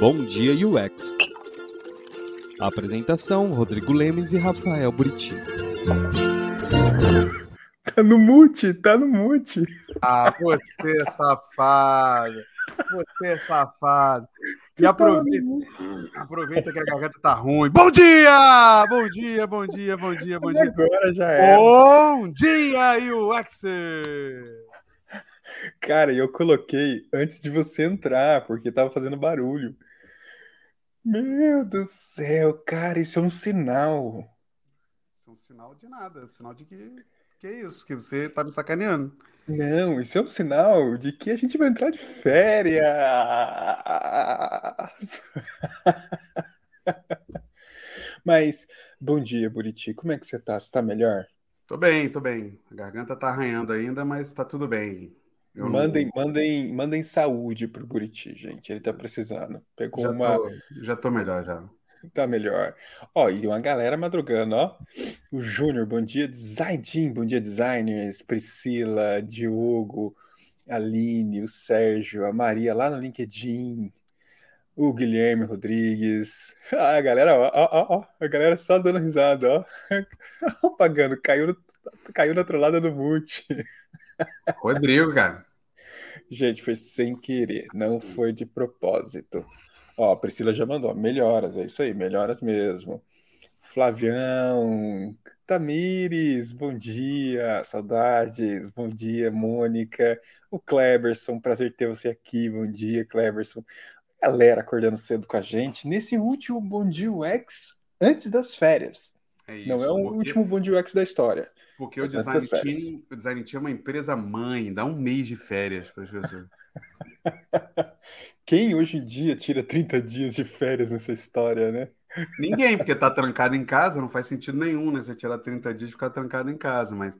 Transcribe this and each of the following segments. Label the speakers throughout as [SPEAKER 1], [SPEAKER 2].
[SPEAKER 1] Bom Dia UX. Apresentação: Rodrigo Lemes e Rafael Buriti.
[SPEAKER 2] Tá no mute, tá no mute.
[SPEAKER 3] Ah, você é safado. Você é safado. E aproveita, aproveita que a garganta tá ruim. Bom dia! Bom dia, bom dia, bom dia, bom dia.
[SPEAKER 2] Agora já é.
[SPEAKER 3] Bom dia, UX!
[SPEAKER 2] Cara, eu coloquei antes de você entrar, porque tava fazendo barulho. Meu Deus do céu, cara, isso é um sinal.
[SPEAKER 3] Isso é um sinal de nada, é um sinal de que, que é isso, que você tá me sacaneando.
[SPEAKER 2] Não, isso é um sinal de que a gente vai entrar de férias. Mas, bom dia, Buriti. Como é que você tá? Você tá melhor?
[SPEAKER 3] Tô bem, tô bem. A garganta tá arranhando ainda, mas tá tudo bem. Eu não-
[SPEAKER 2] Mandem, mandem, mandem saúde pro Buriti, gente. Ele tá precisando. Pegou
[SPEAKER 3] já,
[SPEAKER 2] uma.
[SPEAKER 3] tô, já tô melhor já.
[SPEAKER 2] Tá melhor. Ó, e uma galera madrugando, ó. O Júnior, bom dia. Design, bom dia, designers. Priscila, Diogo, Aline, o Sérgio, a Maria lá no LinkedIn. O Guilherme Rodrigues. Ah, a galera, ó, ó, ó, ó, a galera só dando risada, ó. Apagando, caiu, no, caiu na trollada do mute.
[SPEAKER 3] Rodrigo, cara.
[SPEAKER 2] Gente, foi sem querer, não foi de propósito. Ó, a Priscila já mandou, melhoras, é isso aí, melhoras mesmo. Flavião, Tamires, bom dia, saudades, bom dia, Mônica, o Kleberson, prazer ter você aqui, bom dia, Kleberson. Galera acordando cedo com a gente nesse último Bom Dia UX antes das férias.
[SPEAKER 3] É isso.
[SPEAKER 2] Não é o último Bom Dia UX da história.
[SPEAKER 3] Porque o
[SPEAKER 2] Mas antes
[SPEAKER 3] design, team, o design team é uma empresa mãe, dá um mês de férias para as pessoas.
[SPEAKER 2] Quem hoje em dia tira 30 dias de férias nessa história, né?
[SPEAKER 3] Ninguém, porque tá trancado em casa, não faz sentido nenhum, né? Você tirar 30 dias e ficar trancado em casa, mas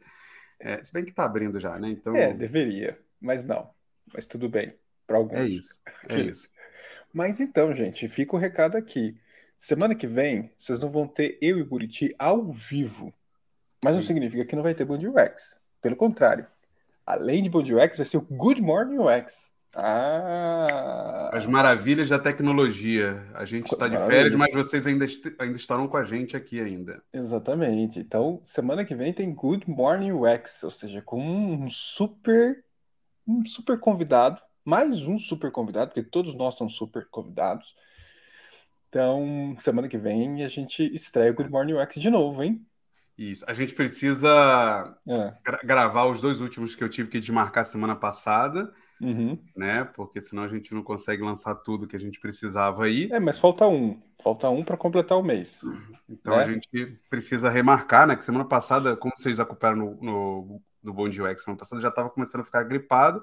[SPEAKER 3] é, se bem que tá abrindo já, né? Então
[SPEAKER 2] É, deveria, mas não. Mas tudo bem, para alguns.
[SPEAKER 3] é isso. É
[SPEAKER 2] Aqueles.
[SPEAKER 3] isso.
[SPEAKER 2] Mas então, gente, fica o recado aqui. Semana que vem, vocês não vão ter eu e Buriti ao vivo. Mas não significa que não vai ter Bom Dia UX. Pelo contrário. Além de Bom Dia UX, vai ser o Good Morning UX. Ah!
[SPEAKER 3] As maravilhas da tecnologia. A gente está de férias, mas vocês ainda, est- ainda estarão com a gente aqui ainda.
[SPEAKER 2] Exatamente. Então, semana que vem tem Good Morning UX, ou seja, com um super, um super convidado, mais um super convidado, porque todos nós somos super convidados. Então, semana que vem a gente estreia o Good Morning UX de novo, hein?
[SPEAKER 3] Isso. A gente precisa
[SPEAKER 2] É.
[SPEAKER 3] gra- gravar os dois últimos que eu tive que desmarcar semana passada,
[SPEAKER 2] Uhum.
[SPEAKER 3] né? Porque senão a gente não consegue lançar tudo que a gente precisava aí.
[SPEAKER 2] É, mas falta um. Falta um para completar o mês.
[SPEAKER 3] Então a
[SPEAKER 2] né?
[SPEAKER 3] gente precisa remarcar, né? Que semana passada, como vocês acompanharam no, no, no Bom Dia UX, semana passada já estava começando a ficar gripado.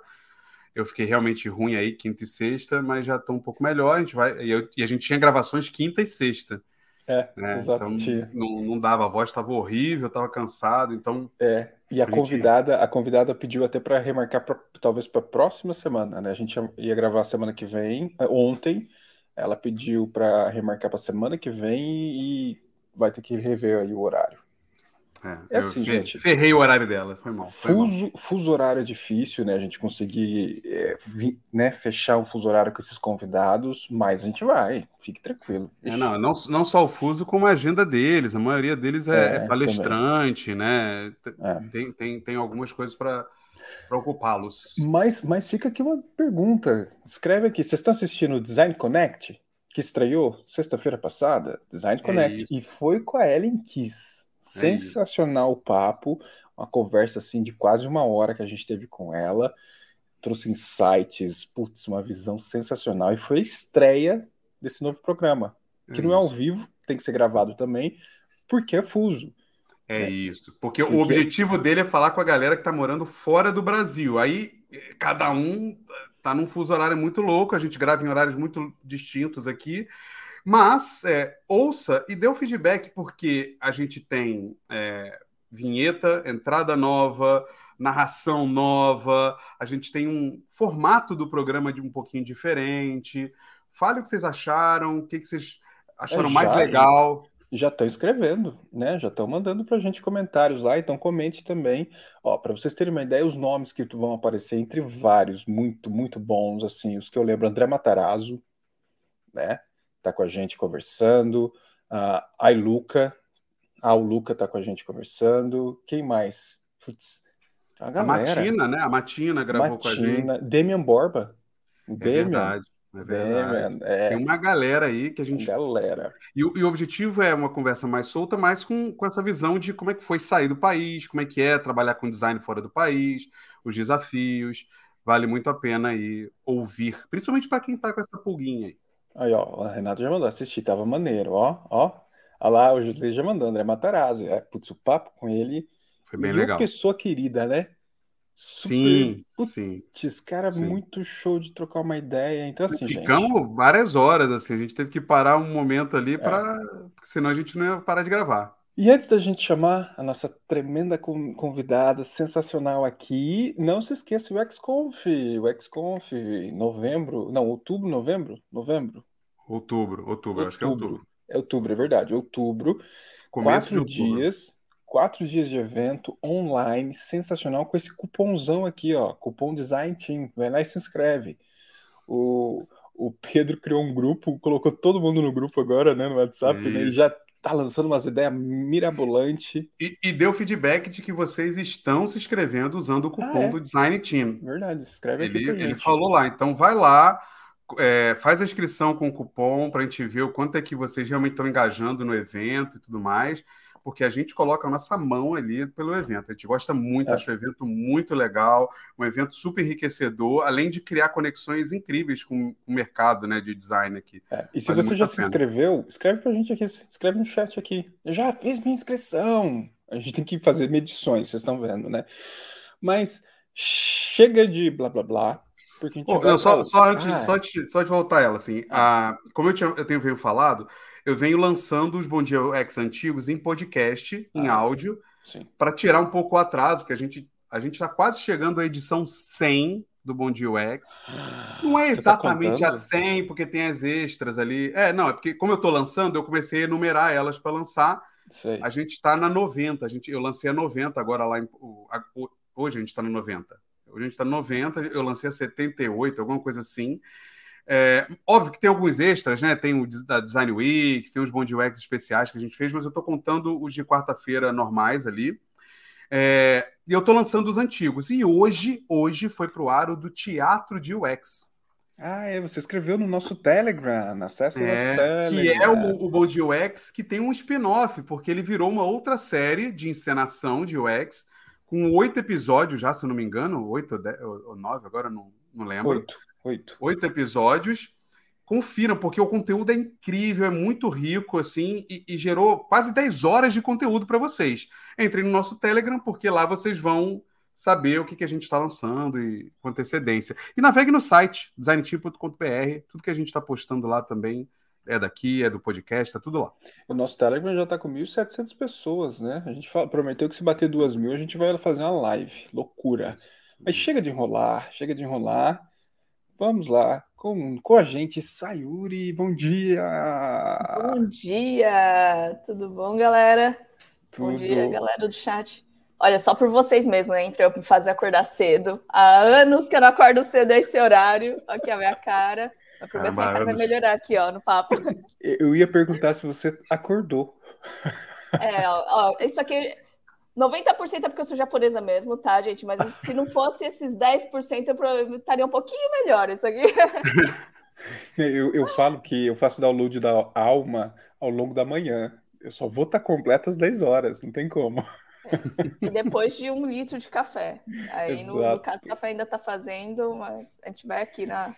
[SPEAKER 3] Eu fiquei realmente ruim aí, quinta e sexta, mas já estou um pouco melhor. A gente vai e, eu- e a gente tinha gravações quinta e sexta,
[SPEAKER 2] É,
[SPEAKER 3] né?
[SPEAKER 2] exato.
[SPEAKER 3] Então não, não dava, a voz estava horrível, estava cansado. Então
[SPEAKER 2] É, e a
[SPEAKER 3] A gente-
[SPEAKER 2] convidada, a convidada pediu até para remarcar pra, talvez para a próxima semana, né? A gente ia- ia gravar semana que vem, eh, ontem. Ela pediu para remarcar para semana que vem e vai ter que rever aí o horário.
[SPEAKER 3] É,
[SPEAKER 2] É assim, gente.
[SPEAKER 3] ferrei o horário dela, foi mal. Foi mal.
[SPEAKER 2] Fuso, fuso horário é difícil, né? A gente conseguir eh, vi- né, fechar um fuso horário com esses convidados, mas a gente vai, fique tranquilo.
[SPEAKER 3] É, não, não, não só o fuso, como a agenda deles. A maioria deles é,
[SPEAKER 2] É,
[SPEAKER 3] é palestrante, né? T-
[SPEAKER 2] é.
[SPEAKER 3] Tem, tem, tem algumas coisas para ocupá-los.
[SPEAKER 2] Mas, mas fica aqui uma pergunta. Escreve aqui. Vocês estão assistindo o Design Connect, que estreou sexta-feira passada? Design Connect.
[SPEAKER 3] isso.
[SPEAKER 2] E foi com a Ellen Kiss. Sensacional o papo. Uma conversa assim de quase uma hora que a gente teve com ela. Trouxe insights, putz, uma visão sensacional. E foi a estreia desse novo programa. Que não é ao vivo, tem que ser gravado também, porque é fuso.
[SPEAKER 3] É
[SPEAKER 2] né?
[SPEAKER 3] isso. Porque o
[SPEAKER 2] Porque-
[SPEAKER 3] objetivo dele é falar com a galera que tá morando fora do Brasil. Aí eh, cada um tá num fuso horário muito louco, a gente grava em horários muito distintos aqui. Mas é, ouça e dê o feedback, porque a gente tem é, vinheta, entrada nova, narração nova, a gente tem um formato do programa de um pouquinho diferente. Fale o que vocês acharam, o que, que vocês acharam
[SPEAKER 2] É,
[SPEAKER 3] mais
[SPEAKER 2] já-
[SPEAKER 3] legal.
[SPEAKER 2] já estão escrevendo, né? Já estão mandando para a gente comentários lá, então comente também. Ó, para vocês terem uma ideia, os nomes que vão aparecer entre vários, muito, muito bons, assim, os que eu lembro, André Matarazzo, né? Tá com a gente conversando. A Luca, a Luca tá com a gente conversando. Quem mais? Putz,
[SPEAKER 3] a, a Matina, né? A Matina gravou Matina, com a gente.
[SPEAKER 2] Demian Borba.
[SPEAKER 3] É Demian. verdade. É verdade. É. Tem uma galera aí que a gente.
[SPEAKER 2] Galera.
[SPEAKER 3] E, e, o objetivo é uma conversa mais solta, mas com, com essa visão de como é que foi sair do país, como é que é trabalhar com design fora do país, os desafios. Vale muito a pena aí ouvir, principalmente para quem está com essa pulguinha aí.
[SPEAKER 2] Aí, ó, o Renato já mandou assistir, tava maneiro, ó, ó. Olha lá, o José já mandou, André Matarazzo. É, putz, o papo com ele.
[SPEAKER 3] Foi bem e legal. Uma
[SPEAKER 2] pessoa querida, né?
[SPEAKER 3] Super, sim, putz, sim.
[SPEAKER 2] Esse cara sim. muito show de trocar uma ideia. Então, assim,
[SPEAKER 3] Ficamos
[SPEAKER 2] gente...
[SPEAKER 3] várias horas, assim. A gente teve que parar um momento ali. É. Porque senão a gente não ia parar de gravar.
[SPEAKER 2] E antes da gente chamar a nossa tremenda convidada sensacional aqui, não se esqueça o XConf, o XConf, novembro, não, outubro, novembro? Novembro?
[SPEAKER 3] Outubro, outubro, outubro. acho que é outubro.
[SPEAKER 2] É outubro, é verdade, outubro. Começo quatro dias, quatro dias de evento online, sensacional, com esse cupomzão aqui, ó, cupom Design Team, vai lá e se inscreve. O, o Pedro criou um grupo, colocou todo mundo no grupo agora, né, no WhatsApp, né, e já tá lançando umas ideias mirabolantes.
[SPEAKER 3] E, e, deu feedback de que vocês estão se inscrevendo usando o cupom ah, é? do Design Team.
[SPEAKER 2] Verdade, escreve
[SPEAKER 3] ele,
[SPEAKER 2] aqui pra gente.
[SPEAKER 3] Ele falou lá, então vai lá, é, faz a inscrição com o cupom para a gente ver o quanto é que vocês realmente estão engajando no evento e tudo mais porque a gente coloca a nossa mão ali pelo evento. A gente gosta muito, é. acho o evento muito legal, um evento super enriquecedor, além de criar conexões incríveis com o mercado né, de design aqui.
[SPEAKER 2] É. E se vale você já se inscreveu, escreve para a gente aqui, escreve no chat aqui. Eu já fiz minha inscrição. A gente tem que fazer medições, vocês estão vendo, né? Mas chega de blá blá blá.
[SPEAKER 3] Porque a gente oh, não, só, só, antes, ah. só, de, só de voltar ela, assim, a, como eu, tinha, eu tenho venho falado, eu venho lançando os Bom Dia X antigos em podcast, em ah, áudio, para tirar um pouco o atraso, porque a gente a gente está quase chegando à edição 100 do Bom Dia UX. Não é tá exatamente tá a 100, porque tem as extras ali. É, não, é porque como eu estou lançando, eu comecei a enumerar elas para lançar. Sei. A gente está na 90, a gente, eu lancei a 90 agora lá em, hoje a gente está no 90. Hoje a gente está no 90, eu lancei a 78, alguma coisa assim. É, óbvio que tem alguns extras, né? Tem o da Design Week, tem os Bond UX especiais que a gente fez, mas eu estou contando os de quarta-feira normais ali. É, e eu estou lançando os antigos. E hoje, hoje foi para o aro do Teatro de UX.
[SPEAKER 2] Ah, é, você escreveu no nosso Telegram, acessa o
[SPEAKER 3] é,
[SPEAKER 2] nosso Telegram.
[SPEAKER 3] Que é o, o Bond UX, que tem um spin-off, porque ele virou uma outra série de encenação de UX, com oito episódios já, se eu não me engano, oito ou, dez, ou nove, agora não, não lembro.
[SPEAKER 2] Oito. Oito.
[SPEAKER 3] Oito episódios. Confiram, porque o conteúdo é incrível, é muito rico, assim, e, e gerou quase 10 horas de conteúdo para vocês. Entrem no nosso Telegram, porque lá vocês vão saber o que, que a gente está lançando e com antecedência. E navegue no site, designteam.com.br, tudo que a gente está postando lá também é daqui, é do podcast, tá tudo lá.
[SPEAKER 2] O nosso Telegram já está com 1.700 pessoas, né? A gente fala, prometeu que se bater duas mil, a gente vai fazer uma live. Loucura. Mas chega de enrolar, chega de enrolar. Vamos lá, com, com a gente, Sayuri, bom dia!
[SPEAKER 4] Bom dia! Tudo bom, galera? Tudo. Bom dia, galera do chat. Olha, só por vocês mesmo, né? Entre eu me fazer acordar cedo. Há anos que eu não acordo cedo a esse horário. Aqui a minha cara. Eu prometo que minha cara vai melhorar aqui, ó, no papo.
[SPEAKER 2] Eu ia perguntar se você acordou.
[SPEAKER 4] É, ó, ó isso aqui 90% é porque eu sou japonesa mesmo, tá, gente? Mas se não fosse esses 10%, eu estaria um pouquinho melhor isso aqui.
[SPEAKER 2] eu, eu falo que eu faço download da alma ao longo da manhã. Eu só vou estar completo às 10 horas, não tem como.
[SPEAKER 4] E depois de um litro de café. Aí, no, no, caso, o café ainda está fazendo, mas a gente vai aqui na,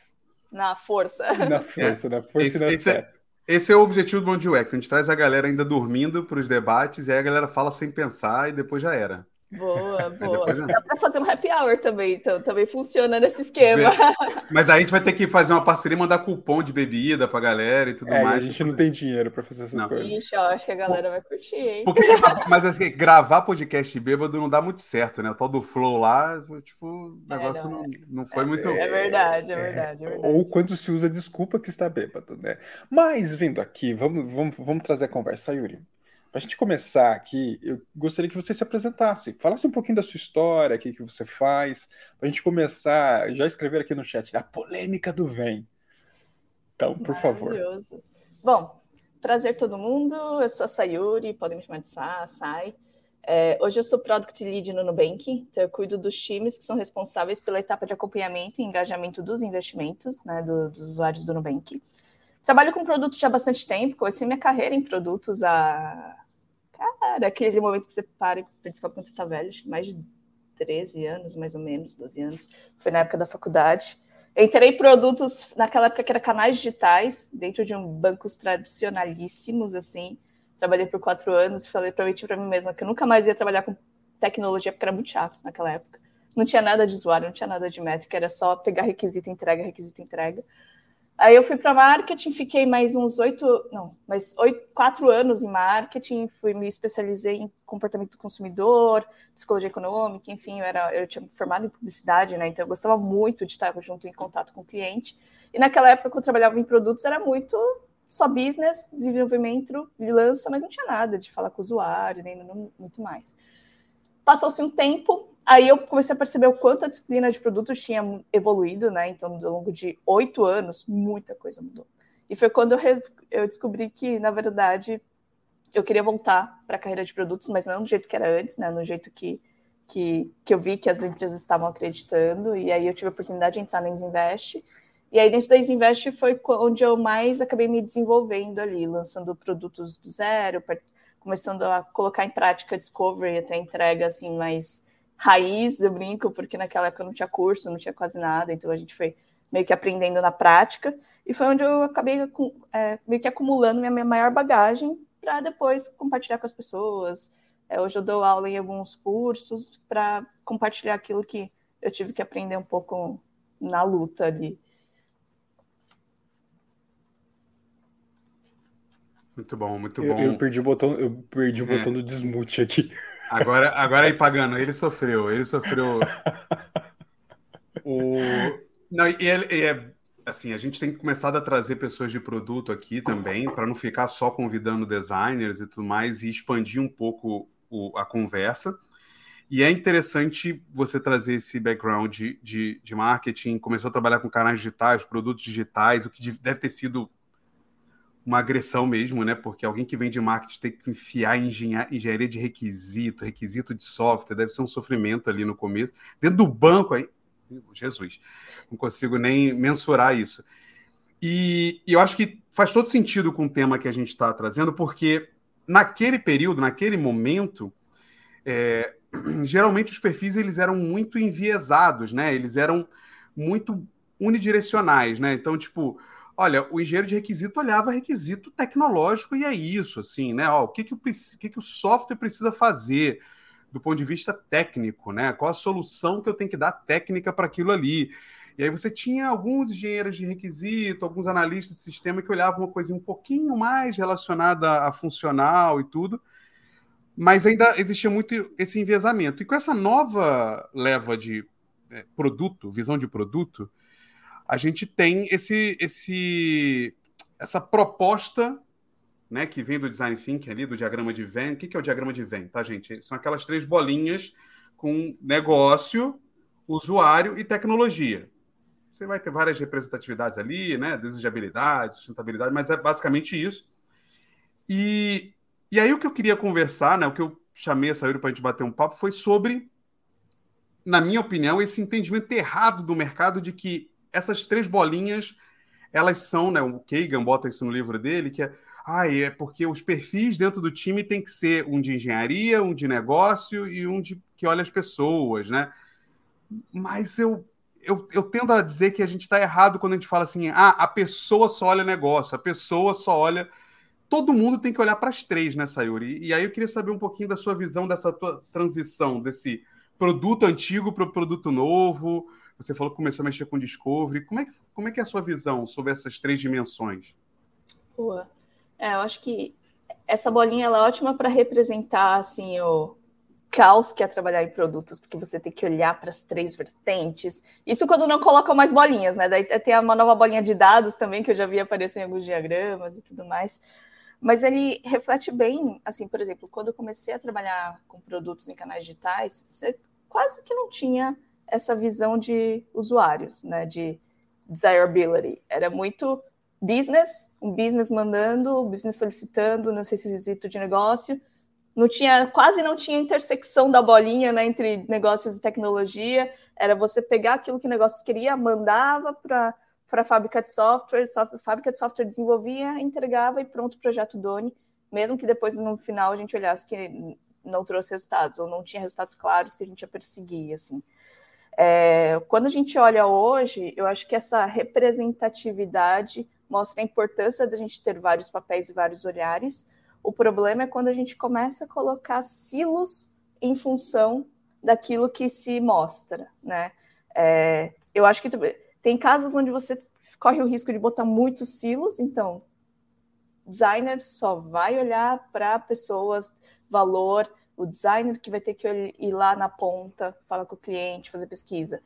[SPEAKER 4] na força.
[SPEAKER 2] Na força, na força esse, e na
[SPEAKER 3] esse, é, esse é o objetivo do Bom UX. A gente traz a galera ainda dormindo para os debates, e aí a galera fala sem pensar e depois já era.
[SPEAKER 4] Boa, boa. Dá para fazer um happy hour também, então também funciona nesse esquema.
[SPEAKER 3] Mas a gente vai ter que fazer uma parceria e mandar cupom de bebida pra galera e tudo é, mais.
[SPEAKER 2] A gente não tem dinheiro para fazer essas não. coisas.
[SPEAKER 4] Ixi, eu acho que a galera vai curtir, hein?
[SPEAKER 3] Porque, mas assim, gravar podcast bêbado não dá muito certo, né? O tal do flow lá, tipo, o é, negócio é, não, não, não, foi
[SPEAKER 4] é,
[SPEAKER 3] muito.
[SPEAKER 4] É verdade, é verdade, é verdade.
[SPEAKER 2] Ou quando se usa desculpa que está bêbado, né? Mas vindo aqui, vamos, vamos, vamos trazer a conversa, Yuri. Para a gente começar aqui, eu gostaria que você se apresentasse, falasse um pouquinho da sua história, o que, que você faz, para a gente começar, já escrever aqui no chat, a polêmica do vem. Então, por favor.
[SPEAKER 4] Bom, prazer todo mundo. Eu sou a Sayuri, podem me chamar de Sa, Sai. É, hoje eu sou Product Lead no Nubank, então eu cuido dos times que são responsáveis pela etapa de acompanhamento e engajamento dos investimentos né, do, dos usuários do Nubank. Trabalho com produtos já há bastante tempo, comecei minha carreira em produtos há. Cara, aquele momento que você para e principalmente quando você está velho, acho que mais de 13 anos, mais ou menos, 12 anos. Foi na época da faculdade. Entrei em produtos naquela época que era canais digitais, dentro de um bancos tradicionalíssimos, assim. Trabalhei por quatro anos e falei mim, para mim mesma que eu nunca mais ia trabalhar com tecnologia, porque era muito chato naquela época. Não tinha nada de usuário, não tinha nada de métrica, era só pegar requisito, entrega, requisito, entrega. Aí eu fui para marketing, fiquei mais uns oito, não, mais oito, quatro anos em marketing, fui me especializei em comportamento do consumidor, psicologia econômica, enfim, eu era, eu tinha formado em publicidade, né? Então eu gostava muito de estar junto em contato com o cliente. E naquela época que eu trabalhava em produtos era muito só business, desenvolvimento, lança, mas não tinha nada de falar com o usuário, nem muito mais. Passou-se um tempo, Aí eu comecei a perceber o quanto a disciplina de produtos tinha evoluído, né? Então, ao longo de oito anos, muita coisa mudou. E foi quando eu, eu descobri que, na verdade, eu queria voltar para a carreira de produtos, mas não do jeito que era antes, né? No jeito que, que, que eu vi que as empresas estavam acreditando. E aí eu tive a oportunidade de entrar na Isinvest. E aí, dentro da Isinvest, foi onde eu mais acabei me desenvolvendo ali, lançando produtos do zero, começando a colocar em prática discovery até entrega, assim, mais raiz, eu brinco, porque naquela época não tinha curso, não tinha quase nada, então a gente foi meio que aprendendo na prática, e foi onde eu acabei é, meio que acumulando minha, minha maior bagagem para depois compartilhar com as pessoas. É, hoje eu dou aula em alguns cursos para compartilhar aquilo que eu tive que aprender um pouco na luta ali.
[SPEAKER 3] Muito bom, muito bom.
[SPEAKER 2] Eu, eu perdi o botão, eu perdi o é. botão do desmute aqui.
[SPEAKER 3] Agora, agora aí pagando, ele sofreu, ele sofreu. o... Não, e é, e é, assim, a gente tem começado a trazer pessoas de produto aqui também, para não ficar só convidando designers e tudo mais, e expandir um pouco o, a conversa. E é interessante você trazer esse background de, de, de marketing, começou a trabalhar com canais digitais, produtos digitais, o que deve ter sido uma agressão mesmo, né? Porque alguém que vem de marketing tem que enfiar em engenharia de requisito, requisito de software, deve ser um sofrimento ali no começo. Dentro do banco, aí, Jesus, não consigo nem mensurar isso. E, e eu acho que faz todo sentido com o tema que a gente está trazendo, porque naquele período, naquele momento, é, geralmente os perfis eles eram muito enviesados, né? Eles eram muito unidirecionais, né? Então, tipo, Olha, o engenheiro de requisito olhava requisito tecnológico e é isso, assim, né? Ó, o que, que, o, que, que o software precisa fazer do ponto de vista técnico, né? Qual a solução que eu tenho que dar técnica para aquilo ali? E aí você tinha alguns engenheiros de requisito, alguns analistas de sistema que olhavam uma coisa um pouquinho mais relacionada a funcional e tudo, mas ainda existia muito esse enviesamento. E com essa nova leva de é, produto, visão de produto, a gente tem esse, esse, essa proposta né, que vem do design thinking ali, do diagrama de Venn. O que é o diagrama de Venn, tá, gente? São aquelas três bolinhas com negócio, usuário e tecnologia. Você vai ter várias representatividades ali, né? Desejabilidade, sustentabilidade, mas é basicamente isso. E, e aí o que eu queria conversar, né? O que eu chamei essa hora para a gente bater um papo foi sobre, na minha opinião, esse entendimento errado do mercado de que essas três bolinhas, elas são, né? O Kagan bota isso no livro dele, que é, ah, é porque os perfis dentro do time tem que ser um de engenharia, um de negócio e um de que olha as pessoas, né? Mas eu, eu, eu tendo a dizer que a gente está errado quando a gente fala assim, ah, a pessoa só olha negócio, a pessoa só olha. Todo mundo tem que olhar para as três, né, Sayuri? E aí eu queria saber um pouquinho da sua visão dessa transição, desse produto antigo para o produto novo, você falou que começou a mexer com Discovery. Como é que, como é, que é a sua visão sobre essas três dimensões?
[SPEAKER 4] Boa. É, eu acho que essa bolinha é ótima para representar assim o caos que é trabalhar em produtos, porque você tem que olhar para as três vertentes. Isso quando não colocam mais bolinhas, né? Daí tem uma nova bolinha de dados também que eu já vi aparecer em alguns diagramas e tudo mais. Mas ele reflete bem, assim, por exemplo, quando eu comecei a trabalhar com produtos em canais digitais, você quase que não tinha essa visão de usuários, né, de desirability. Era muito business, um business mandando, um business solicitando nesse requisito de negócio. Não tinha, quase não tinha intersecção da bolinha né, entre negócios e tecnologia. Era você pegar aquilo que o negócio queria, mandava para para a fábrica de software, a fábrica de software desenvolvia, entregava e pronto o projeto Doni, mesmo que depois no final a gente olhasse que não trouxe resultados ou não tinha resultados claros que a gente ia perseguir, assim. É, quando a gente olha hoje, eu acho que essa representatividade mostra a importância da gente ter vários papéis e vários olhares. O problema é quando a gente começa a colocar silos em função daquilo que se mostra, né? É, eu acho que tem casos onde você corre o risco de botar muitos silos, então designer só vai olhar para pessoas, valor, o designer que vai ter que ir lá na ponta, falar com o cliente, fazer pesquisa.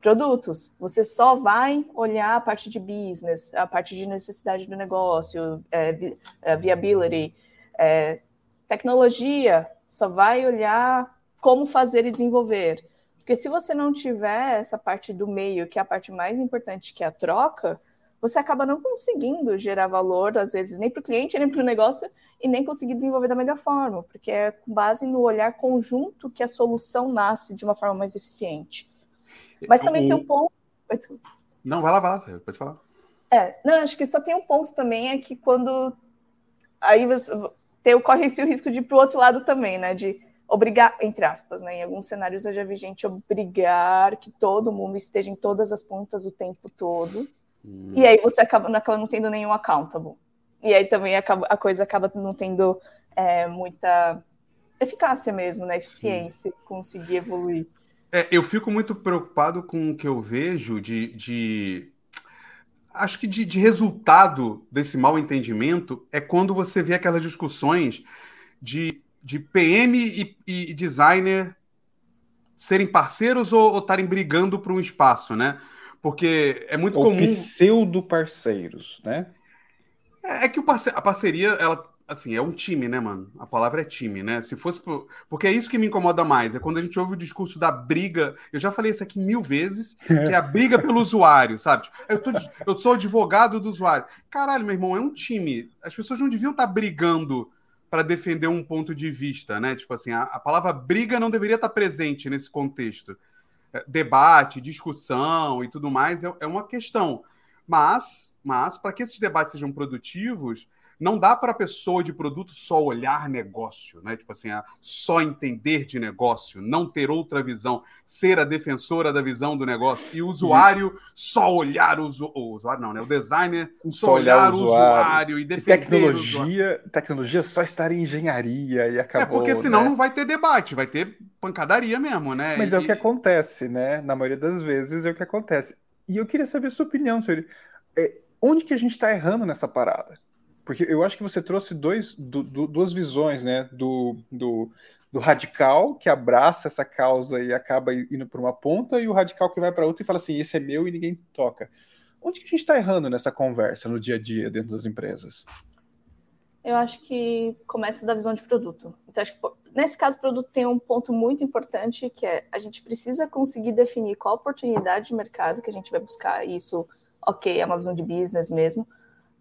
[SPEAKER 4] Produtos, você só vai olhar a parte de business, a parte de necessidade do negócio, é, é viability. É, tecnologia, só vai olhar como fazer e desenvolver. Porque se você não tiver essa parte do meio, que é a parte mais importante, que é a troca, você acaba não conseguindo gerar valor, às vezes, nem para o cliente, nem para o negócio, e nem conseguir desenvolver da melhor forma, porque é com base no olhar conjunto que a solução nasce de uma forma mais eficiente. Mas também o... tem um ponto.
[SPEAKER 3] Não, vai lá, vai lá, pode falar.
[SPEAKER 4] É, não, acho que só tem um ponto também, é que quando. Aí você tem, corre-se o risco de ir para o outro lado também, né? De obrigar, entre aspas, né? Em alguns cenários eu já vi gente obrigar que todo mundo esteja em todas as pontas o tempo todo. Hum. E aí você acaba, acaba não tendo nenhum accountable. E aí também acaba, a coisa acaba não tendo é, muita eficácia mesmo, né? Eficiência, Sim. conseguir evoluir.
[SPEAKER 3] É, eu fico muito preocupado com o que eu vejo de. de... Acho que de, de resultado desse mal entendimento é quando você vê aquelas discussões de de PM e, e designer serem parceiros ou estarem brigando por um espaço, né? Porque é muito ou comum.
[SPEAKER 2] Pseudo parceiros, né?
[SPEAKER 3] É, é que o parce... a parceria, ela, assim, é um time, né, mano? A palavra é time, né? Se fosse. Por... Porque é isso que me incomoda mais, é quando a gente ouve o discurso da briga. Eu já falei isso aqui mil vezes, que é a briga pelo usuário, sabe? Tipo, eu, tô... eu sou advogado do usuário. Caralho, meu irmão, é um time. As pessoas não deviam estar brigando para defender um ponto de vista, né? Tipo assim, a, a palavra briga não deveria estar presente nesse contexto. É, debate, discussão e tudo mais é, é uma questão. Mas, mas para que esses debates sejam produtivos, não dá para a pessoa de produto só olhar negócio, né? Tipo assim, só entender de negócio, não ter outra visão, ser a defensora da visão do negócio e o usuário só olhar o, usu... o usuário, não, né? O designer só, olhar, o usuário, usuário e defender
[SPEAKER 2] e tecnologia, tecnologia só estar em engenharia e acabou.
[SPEAKER 3] É porque senão
[SPEAKER 2] né?
[SPEAKER 3] não vai ter debate, vai ter pancadaria mesmo, né?
[SPEAKER 2] Mas
[SPEAKER 3] e...
[SPEAKER 2] é o que acontece, né? Na maioria das vezes é o que acontece. E eu queria saber a sua opinião, senhor. É, onde que a gente está errando nessa parada? Porque eu acho que você trouxe dois, do, do, duas visões, né? Do, do, do, radical, que abraça essa causa e acaba indo para uma ponta, e o radical que vai para outra e fala assim: esse é meu e ninguém toca. Onde que a gente está errando nessa conversa no dia a dia dentro das empresas?
[SPEAKER 4] Eu acho que começa da visão de produto. Então, acho que nesse caso, o produto tem um ponto muito importante que é a gente precisa conseguir definir qual oportunidade de mercado que a gente vai buscar. Isso, ok, é uma visão de business mesmo,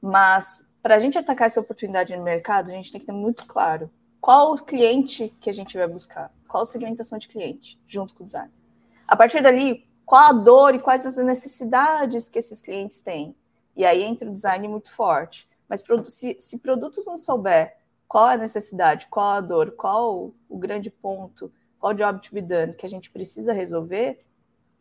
[SPEAKER 4] mas para a gente atacar essa oportunidade no mercado, a gente tem que ter muito claro qual o cliente que a gente vai buscar, qual a segmentação de cliente, junto com o design. A partir dali, qual a dor e quais as necessidades que esses clientes têm. E aí entra o design muito forte. Mas se, se produtos não souber qual a necessidade, qual a dor, qual o grande ponto, qual o job to be done que a gente precisa resolver,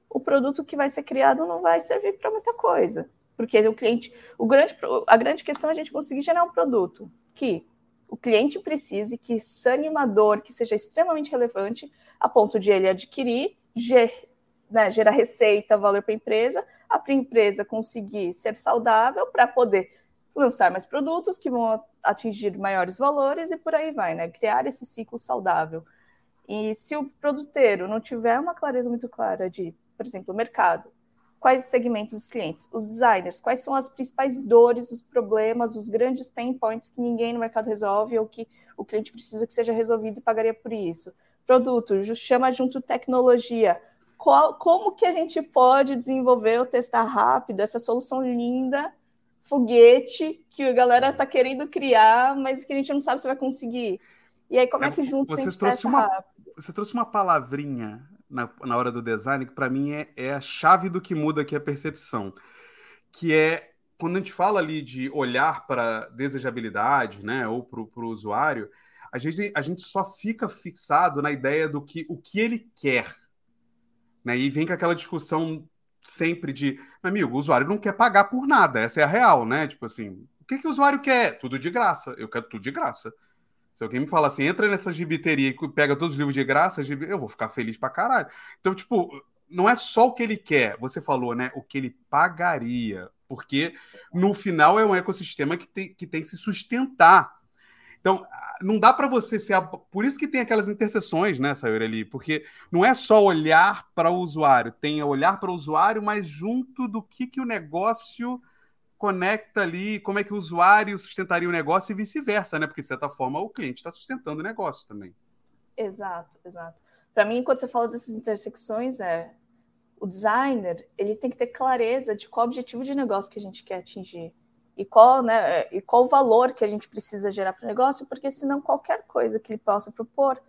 [SPEAKER 4] o produto que vai ser criado não vai servir para muita coisa. Porque o cliente, o grande, a grande questão é a gente conseguir gerar um produto que o cliente precise, que seja animador, que seja extremamente relevante, a ponto de ele adquirir, ger, né, gerar receita, valor para a empresa, a empresa conseguir ser saudável para poder lançar mais produtos que vão atingir maiores valores e por aí vai, né? Criar esse ciclo saudável. E se o produteiro não tiver uma clareza muito clara de, por exemplo, o mercado, quais os segmentos dos clientes, os designers, quais são as principais dores, os problemas, os grandes pain points que ninguém no mercado resolve ou que o cliente precisa que seja resolvido e pagaria por isso. Produto, chama junto tecnologia. Qual, como que a gente pode desenvolver ou testar rápido essa solução linda, foguete que a galera tá querendo criar, mas que a gente não sabe se vai conseguir. E aí, como é, é que juntos
[SPEAKER 3] você trouxe uma Você trouxe uma palavrinha na, na hora do design que, para mim, é, é a chave do que muda aqui a percepção. Que é quando a gente fala ali de olhar para desejabilidade, né, ou para o usuário, a gente, a gente só fica fixado na ideia do que o que ele quer. Né? E vem com aquela discussão sempre de, meu amigo, o usuário não quer pagar por nada, essa é a real, né? Tipo assim, o que, que o usuário quer? Tudo de graça. Eu quero tudo de graça. Se alguém me fala assim, entra nessa gibiteria e pega todos os livros de graça, eu vou ficar feliz pra caralho. Então, tipo, não é só o que ele quer, você falou, né? O que ele pagaria. Porque no final é um ecossistema que tem que, tem que se sustentar. Então, não dá para você ser. A... Por isso que tem aquelas interseções, né, Sayuri, ali? Porque não é só olhar para o usuário, tem olhar para o usuário, mas junto do que, que o negócio conecta ali, como é que o usuário sustentaria o negócio e vice-versa, né? Porque, de certa forma, o cliente está sustentando o negócio também.
[SPEAKER 4] Exato, exato. Para mim, quando você fala dessas intersecções, é o designer ele tem que ter clareza de qual objetivo de negócio que a gente quer atingir e qual, né, e qual o valor que a gente precisa gerar para o negócio, porque senão qualquer coisa que ele possa propor,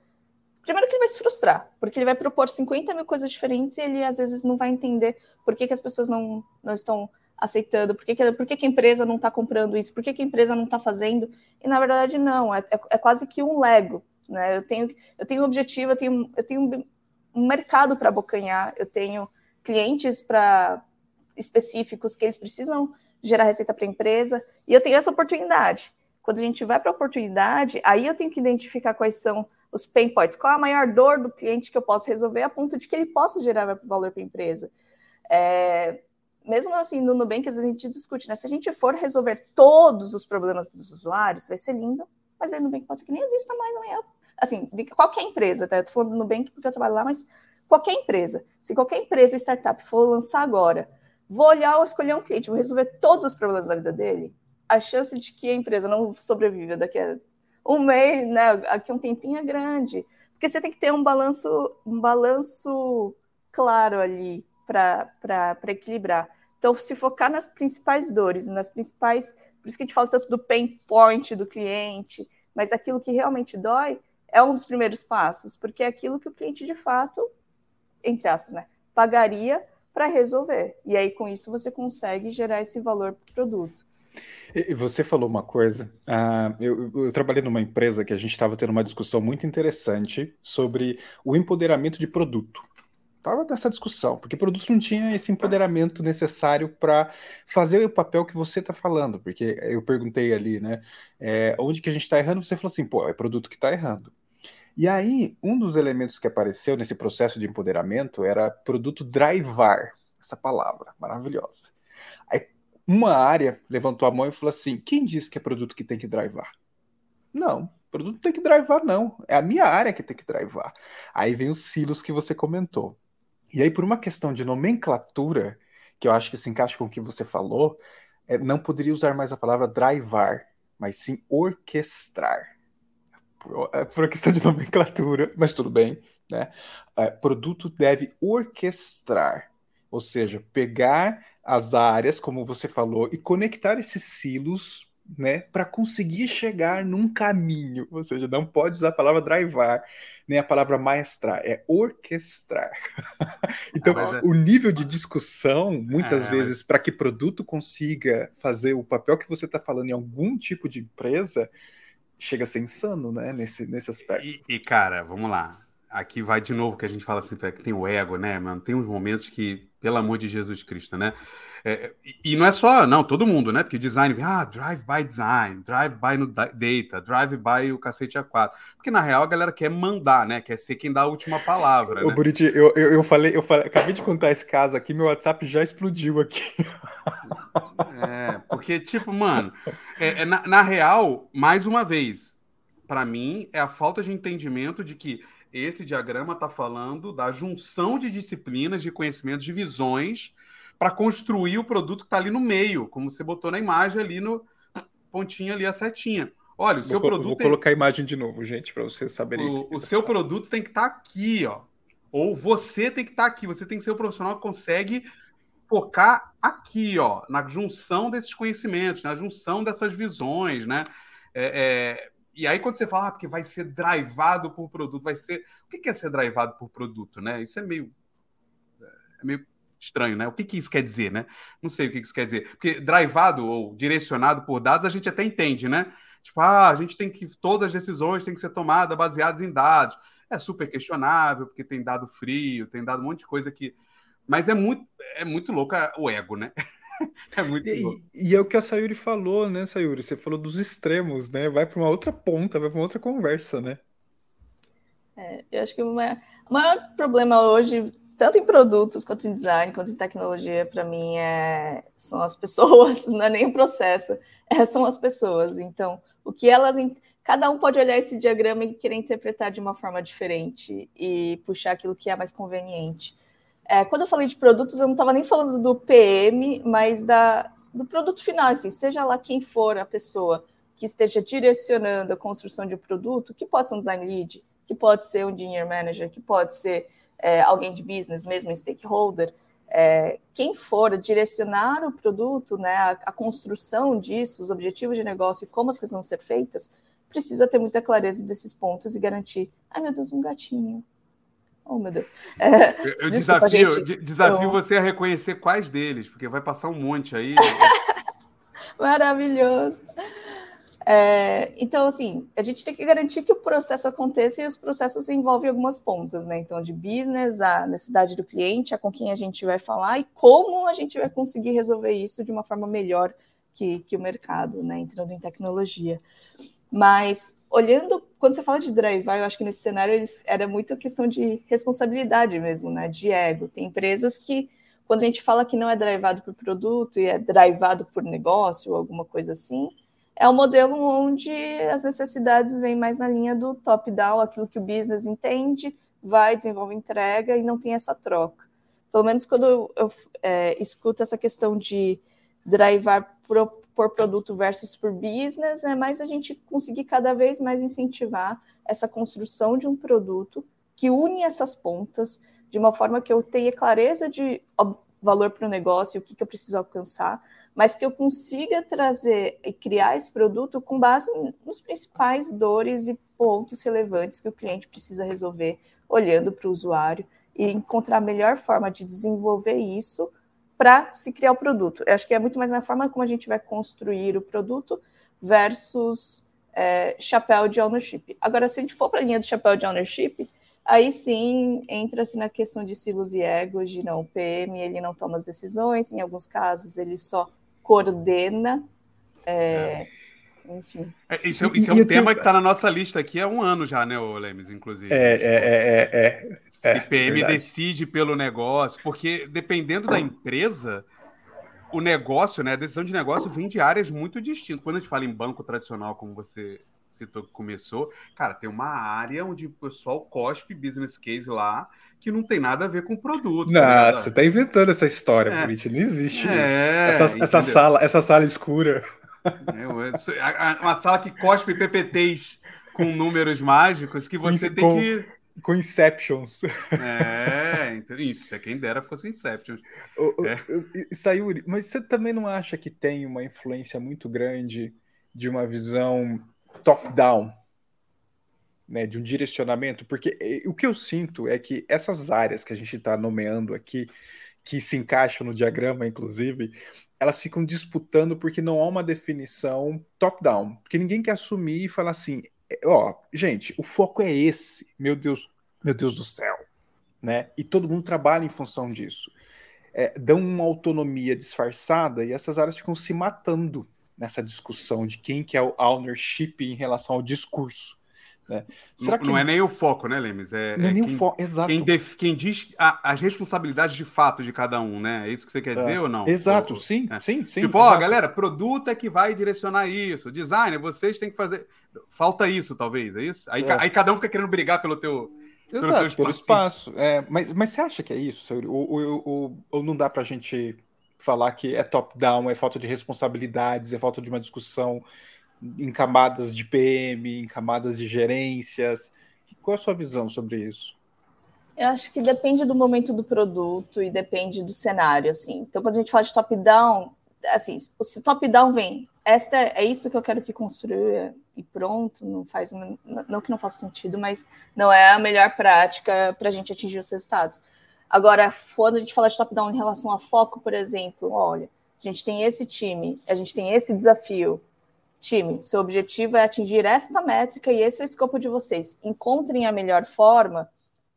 [SPEAKER 4] primeiro que ele vai se frustrar, porque ele vai propor 50 mil coisas diferentes e ele às vezes não vai entender por que, que as pessoas não, não estão aceitando, por que, que, por que, que a empresa não está comprando isso, por que, que a empresa não está fazendo, e na verdade não, é, é, é, quase que um Lego, né? Eu tenho, eu tenho um objetivo, eu tenho, eu tenho um mercado para abocanhar, eu tenho clientes para específicos que eles precisam gerar receita para a empresa, e eu tenho essa oportunidade. Quando a gente vai para a oportunidade, aí eu tenho que identificar quais são os pain points, qual a maior dor do cliente que eu posso resolver a ponto de que ele possa gerar valor para a empresa. É, mesmo assim, no Nubank, às vezes a gente discute, né? Se a gente for resolver todos os problemas dos usuários, vai ser lindo, mas aí no Nubank pode ser que nem exista mais amanhã. Assim, qualquer empresa, tá? Eu tô falando do Nubank porque eu trabalho lá, mas qualquer empresa. Se qualquer empresa startup for lançar agora, vou olhar ou escolher um cliente, vou resolver todos os problemas da vida dele, a chance de que a empresa não sobreviva daqui a um mês, né, aqui um tempinho é grande, porque você tem que ter um balanço, um balanço claro ali para equilibrar. Então, se focar nas principais dores, nas principais, por isso que a gente fala tanto do pain point do cliente, mas aquilo que realmente dói é um dos primeiros passos, porque é aquilo que o cliente de fato entre aspas, né, pagaria para resolver. E aí, com isso, você consegue gerar esse valor para o produto.
[SPEAKER 2] E você falou uma coisa. Uh, eu, eu, trabalhei numa empresa que a gente estava tendo uma discussão muito interessante sobre o empoderamento de produto. Estava nessa discussão, porque produto não tinha esse empoderamento necessário para fazer o papel que você está falando. Porque eu perguntei ali, né? É, onde que a gente está errando? Você falou assim, pô, é produto que está errando. E aí, um dos elementos que apareceu nesse processo de empoderamento era produto drivar, essa palavra maravilhosa. Aí, uma área levantou a mão e falou assim: quem disse que é produto que tem que drivar? Não, produto tem que drivar, não. É a minha área que tem que drivar. Aí vem os silos que você comentou. E aí, por uma questão de nomenclatura, que eu acho que se encaixa com o que você falou, é, não poderia usar mais a palavra drivar, mas sim orquestrar por, é, por questão de nomenclatura, mas tudo bem, né? É, produto deve orquestrar, ou seja, pegar as áreas, como você falou, e conectar esses silos né, para conseguir chegar num caminho. Ou seja, não pode usar a palavra drivar, nem a palavra maestrar, é orquestrar. então, ah, é... o nível de discussão, muitas é, vezes, mas... para que produto consiga fazer o papel que você está falando em algum tipo de empresa, chega a ser insano, né, nesse, nesse aspecto.
[SPEAKER 3] E, e, cara, vamos lá. Aqui vai de novo que a gente fala assim, que tem o ego, né, mano? Tem uns momentos que, pelo amor de Jesus Cristo, né? É, e não é só, não, todo mundo, né? Porque design, ah, drive by design, drive by no data, drive by o cacete A4. Porque na real a galera quer mandar, né? Quer ser quem dá a última palavra.
[SPEAKER 2] Ô, né? Buriti, eu, eu, eu, falei, eu falei, acabei de contar esse caso aqui, meu WhatsApp já explodiu aqui.
[SPEAKER 3] É, porque, tipo, mano, é, é na, na real, mais uma vez, para mim, é a falta de entendimento de que esse diagrama está falando da junção de disciplinas, de conhecimentos, de visões para construir o produto que está ali no meio, como você botou na imagem ali no pontinho ali a setinha. Olha, o seu
[SPEAKER 2] vou,
[SPEAKER 3] produto.
[SPEAKER 2] Vou tem... colocar a imagem de novo, gente, para vocês saberem.
[SPEAKER 3] O, o seu produto tem que estar tá aqui, ó. Ou você tem que estar tá aqui. Você tem que ser o profissional que consegue focar aqui, ó, na junção desses conhecimentos, na junção dessas visões, né? É, é, e aí, quando você fala, ah, porque vai ser drivado por produto, vai ser. O que é ser drivado por produto, né? Isso é meio. É meio estranho, né? O que, que isso quer dizer, né? Não sei o que isso quer dizer. Porque drivado ou direcionado por dados a gente até entende, né? Tipo, ah, a gente tem que. Todas as decisões têm que ser tomadas baseadas em dados. É super questionável, porque tem dado frio, tem dado um monte de coisa que. Mas é muito, é muito louco o ego, né?
[SPEAKER 2] é muito e, e, é o que a Sayuri falou, né, Sayuri? Você falou dos extremos, né? Vai para uma outra ponta, vai para uma outra conversa, né?
[SPEAKER 4] É, eu acho que o maior, o maior problema hoje, tanto em produtos quanto em design, quanto em tecnologia, para mim, é, são as pessoas, não é nem o processo, é, são as pessoas. Então, o que elas. Cada um pode olhar esse diagrama e querer interpretar de uma forma diferente e puxar aquilo que é mais conveniente. É, quando eu falei de produtos, eu não estava nem falando do PM, mas da, do produto final, assim, seja lá quem for a pessoa que esteja direcionando a construção de um produto, que pode ser um design lead, que pode ser um engineer manager, que pode ser é, alguém de business, mesmo um stakeholder, é, quem for direcionar o produto, né, a, a, construção disso, os objetivos de negócio e como as coisas vão ser feitas, precisa ter muita clareza desses pontos e garantir. Ai, meu Deus, um gatinho. Oh, meu Deus.
[SPEAKER 3] É, eu desculpa, desafio, gente, desafio eu... você a reconhecer quais deles, porque vai passar um monte aí.
[SPEAKER 4] Maravilhoso. É, então, assim, a gente tem que garantir que o processo aconteça e os processos envolvem algumas pontas, né? Então, de business, a necessidade do cliente, a com quem a gente vai falar e como a gente vai conseguir resolver isso de uma forma melhor que, que o mercado, né? Entrando em tecnologia. Mas, olhando, quando você fala de driver, eu acho que nesse cenário eles, era muito questão de responsabilidade mesmo, né? De ego. Tem empresas que, quando a gente fala que não é drivado por produto e é drivado por negócio ou alguma coisa assim, é um modelo onde as necessidades vêm mais na linha do top-down, aquilo que o business entende, vai, desenvolve entrega e não tem essa troca. Pelo menos quando eu, é, escuto essa questão de drivar por, por, produto versus por business, é mais a gente conseguir cada vez mais incentivar essa construção de um produto que une essas pontas de uma forma que eu tenha clareza de valor para o negócio, o que, que eu preciso alcançar, mas que eu consiga trazer e criar esse produto com base nos principais dores e pontos relevantes que o cliente precisa resolver, olhando para o usuário e encontrar a melhor forma de desenvolver isso para se criar o produto. Eu acho que é muito mais na forma como a gente vai construir o produto versus é, chapéu de ownership. Agora, se a gente for para a linha do chapéu de ownership, aí sim entra-se na questão de silos e egos, de não, o PM ele não toma as decisões, em alguns casos ele só coordena. É, enfim.
[SPEAKER 3] É, isso, é, isso é um tema tenho... que está na nossa lista aqui há um ano já, né, Lemes, inclusive.
[SPEAKER 2] É, é, é, é,
[SPEAKER 3] é PM verdade. decide pelo negócio, porque dependendo da empresa, o negócio, né, a decisão de negócio vem de áreas muito distintas. Quando a gente fala em banco tradicional, como você citou que começou, cara, tem uma área onde o pessoal cospe business case lá que não tem nada a ver com o produto.
[SPEAKER 2] Não, tá você tá inventando essa história, é. Não existe é, isso. Essa, essa, sala, essa sala escura.
[SPEAKER 3] É, uma sala que cospe PPTs com números mágicos que você com, tem que.
[SPEAKER 2] Com Inceptions.
[SPEAKER 3] É, então, isso, é quem dera fosse Inceptions.
[SPEAKER 2] O, é. Sayuri, mas você também não acha que tem uma influência muito grande de uma visão top-down né, de um direcionamento, porque eh, o que eu sinto é que essas áreas que a gente está nomeando aqui, que se encaixam no diagrama, inclusive, elas ficam disputando porque não há uma definição top-down, porque ninguém quer assumir e falar assim, é, ó, gente, o foco é esse, meu Deus, meu Deus do céu, né? E todo mundo trabalha em função disso. É, dão uma autonomia disfarçada e essas áreas ficam se matando nessa discussão de quem que é o ownership em relação ao discurso.
[SPEAKER 3] Né? Será não, que... não é nem o foco, né, Lemes? É,
[SPEAKER 2] não é,
[SPEAKER 3] é
[SPEAKER 2] nem quem, o foco, exato.
[SPEAKER 3] Quem, def... quem diz a, as responsabilidades de fato de cada um, né? É isso que você quer é. dizer ou não?
[SPEAKER 2] Exato,
[SPEAKER 3] ou,
[SPEAKER 2] sim,
[SPEAKER 3] é.
[SPEAKER 2] sim, sim.
[SPEAKER 3] Tipo, ó, galera, produto é que vai direcionar isso. Designer, vocês têm que fazer. Falta isso, talvez, é isso? Aí, é. aí cada um fica querendo brigar pelo teu.
[SPEAKER 2] Exato, pelo, seu pelo espaço. É, mas, mas você acha que é isso? Ou, ou, ou, ou não dá pra gente falar que é top-down, é falta de responsabilidades, é falta de uma discussão em camadas de PM, em camadas de gerências. Qual é a sua visão sobre isso?
[SPEAKER 4] Eu acho que depende do momento do produto e depende do cenário, assim. Então, quando a gente fala de top-down, assim, se top-down vem, esta é isso que eu quero que construa e pronto, não faz não que não faça sentido, mas não é a melhor prática para a gente atingir os resultados. Agora, quando a gente fala de top-down em relação a foco, por exemplo, olha, a gente tem esse time, a gente tem esse desafio. Time, seu objetivo é atingir esta métrica e esse é o escopo de vocês. Encontrem a melhor forma.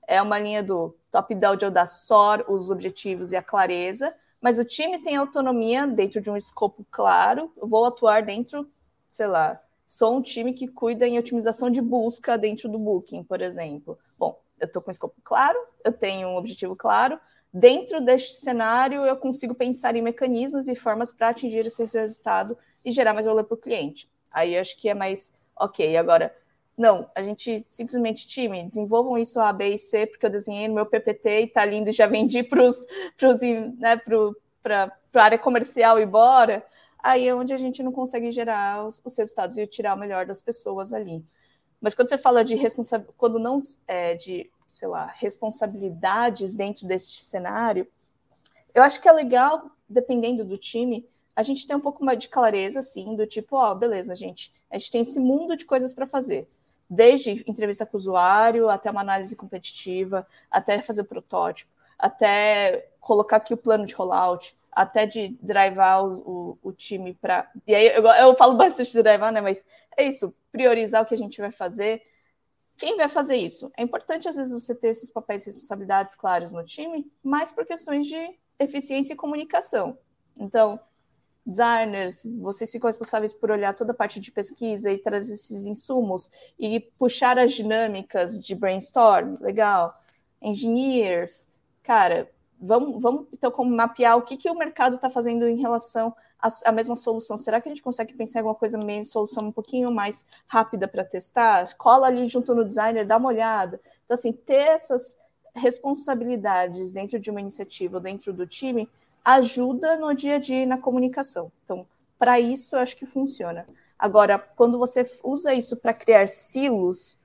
[SPEAKER 4] É uma linha do top-down de eu dar só os objetivos e a clareza, mas o time tem autonomia dentro de um escopo claro. Eu vou atuar dentro, sei lá, sou um time que cuida em otimização de busca dentro do Booking, por exemplo. Bom, eu estou com um escopo claro, eu tenho um objetivo claro. Dentro deste cenário, eu consigo pensar em mecanismos e formas para atingir esse resultado e gerar mais valor para o cliente. Aí acho que é mais ok. Agora, não, a gente simplesmente, time, desenvolvam isso A, B e C, porque eu desenhei no meu PPT e está lindo já vendi para né, a área comercial e bora. Aí é onde a gente não consegue gerar os, os resultados e tirar o melhor das pessoas ali. Mas quando você fala de responsabilidade, quando não é de, sei lá, responsabilidades dentro desse cenário, eu acho que é legal, dependendo do time, a gente ter um pouco mais de clareza, assim, do tipo, ó, oh, beleza, gente, a gente tem esse mundo de coisas para fazer. Desde entrevista com o usuário, até uma análise competitiva, até fazer o protótipo, até colocar aqui o plano de rollout, até de drivar o, o, o time para. E aí eu, eu, falo bastante de drivar, né? Mas é isso, priorizar o que a gente vai fazer. Quem vai fazer isso? É importante, às vezes, você ter esses papéis e responsabilidades claros no time, mas por questões de eficiência e comunicação. Então, designers, vocês ficam responsáveis por olhar toda a parte de pesquisa e trazer esses insumos e puxar as dinâmicas de brainstorm, legal. Engineers, cara, vamos, vamos então como mapear o que, que o mercado está fazendo em relação à, mesma solução. Será que a gente consegue pensar em alguma coisa meio solução um pouquinho mais rápida para testar? Cola ali junto no designer, dá uma olhada. Então, assim, ter essas responsabilidades dentro de uma iniciativa, dentro do time, ajuda no dia a dia na comunicação. Então, para isso, eu acho que funciona. Agora, quando você usa isso para criar silos,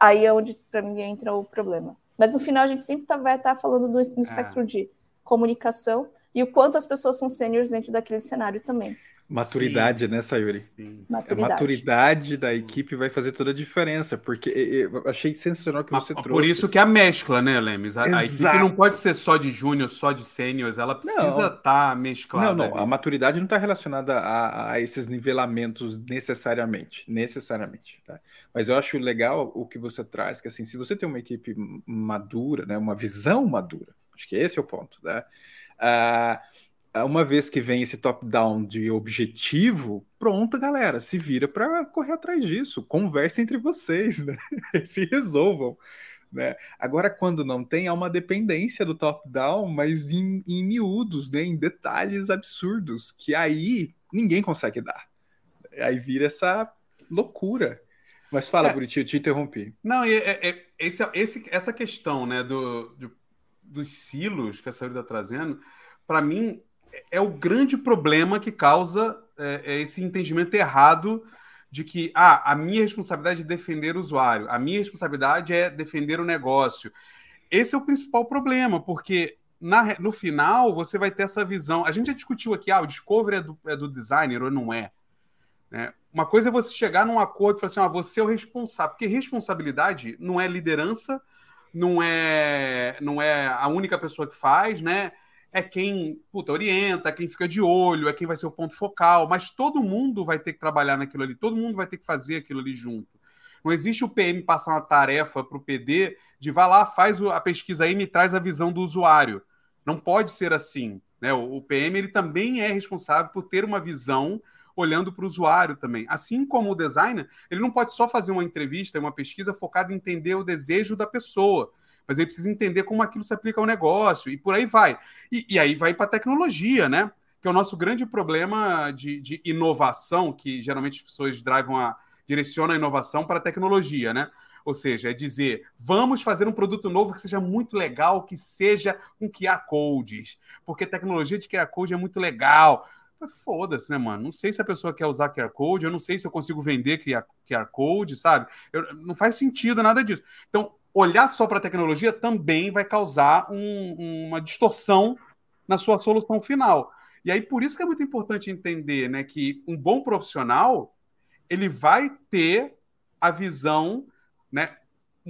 [SPEAKER 4] aí é onde, para mim, entra o problema. Mas no final, a gente sempre tá, vai estar tá falando do, no espectro é. de comunicação e o quanto as pessoas são sêniores dentro daquele cenário também.
[SPEAKER 5] Maturidade, Sim. né, Sayuri? Maturidade. A maturidade da equipe vai fazer toda a diferença, porque eu achei sensacional que você Mas, trouxe.
[SPEAKER 3] Por isso que é a mescla, né, Lemes? A, a, equipe não pode ser só de júnior, só de sêniores, ela precisa estar tá mesclada.
[SPEAKER 5] Não, não, ali. a maturidade não está relacionada a, a, esses nivelamentos necessariamente, necessariamente. Tá? Mas eu acho legal o que você traz, que assim, se você tem uma equipe madura, né, uma visão madura, acho que esse é o ponto, né? Uh, uma vez que vem esse top-down de objetivo, pronto, galera, se vira para correr atrás disso, conversa entre vocês, né? se resolvam. Né? Agora, quando não tem, há uma dependência do top-down, mas em, em miúdos, né? em detalhes absurdos, que aí ninguém consegue dar. Aí vira essa loucura. Mas fala, é, Buriti, eu te interrompi.
[SPEAKER 3] Não, é, é, esse, esse, essa questão né, do, do, dos silos que a Saúde está trazendo, para mim, é o grande problema que causa é, é, esse entendimento errado de que ah, a minha responsabilidade é defender o usuário, a minha responsabilidade é defender o negócio. Esse é o principal problema, porque na, no final você vai ter essa visão. A gente já discutiu aqui, ah, o discovery é do, é do designer ou não é. Né? Uma coisa é você chegar num acordo e falar assim, ah, você é o responsável, porque responsabilidade não é liderança, não é, não é a única pessoa que faz, né? É quem puta, orienta, quem fica de olho, é quem vai ser o ponto focal, mas todo mundo vai ter que trabalhar naquilo ali, todo mundo vai ter que fazer aquilo ali junto. Não existe o PM passar uma tarefa para o PD de vá lá, faz a pesquisa aí e me traz a visão do usuário. Não pode ser assim. Né? O PM ele também é responsável por ter uma visão olhando para o usuário também. Assim como o designer, ele não pode só fazer uma entrevista, uma pesquisa focada em entender o desejo da pessoa mas ele precisa entender como aquilo se aplica ao negócio e por aí vai. E, e aí vai para a tecnologia, né? Que é o nosso grande problema de, de inovação, que geralmente as pessoas drivam a, direcionam a inovação para a tecnologia, né? Ou seja, é dizer, vamos fazer um produto novo que seja muito legal, que seja com QR Codes, porque tecnologia de QR Code é muito legal. Foda-se, né, mano? Não sei se a pessoa quer usar QR Code, eu não sei se eu consigo vender QR Code, sabe? Eu, não faz sentido nada disso. Então, olhar só para a tecnologia também vai causar um, uma distorção na sua solução final. E aí, por isso que é muito importante entender né, que um bom profissional ele vai ter a visão né,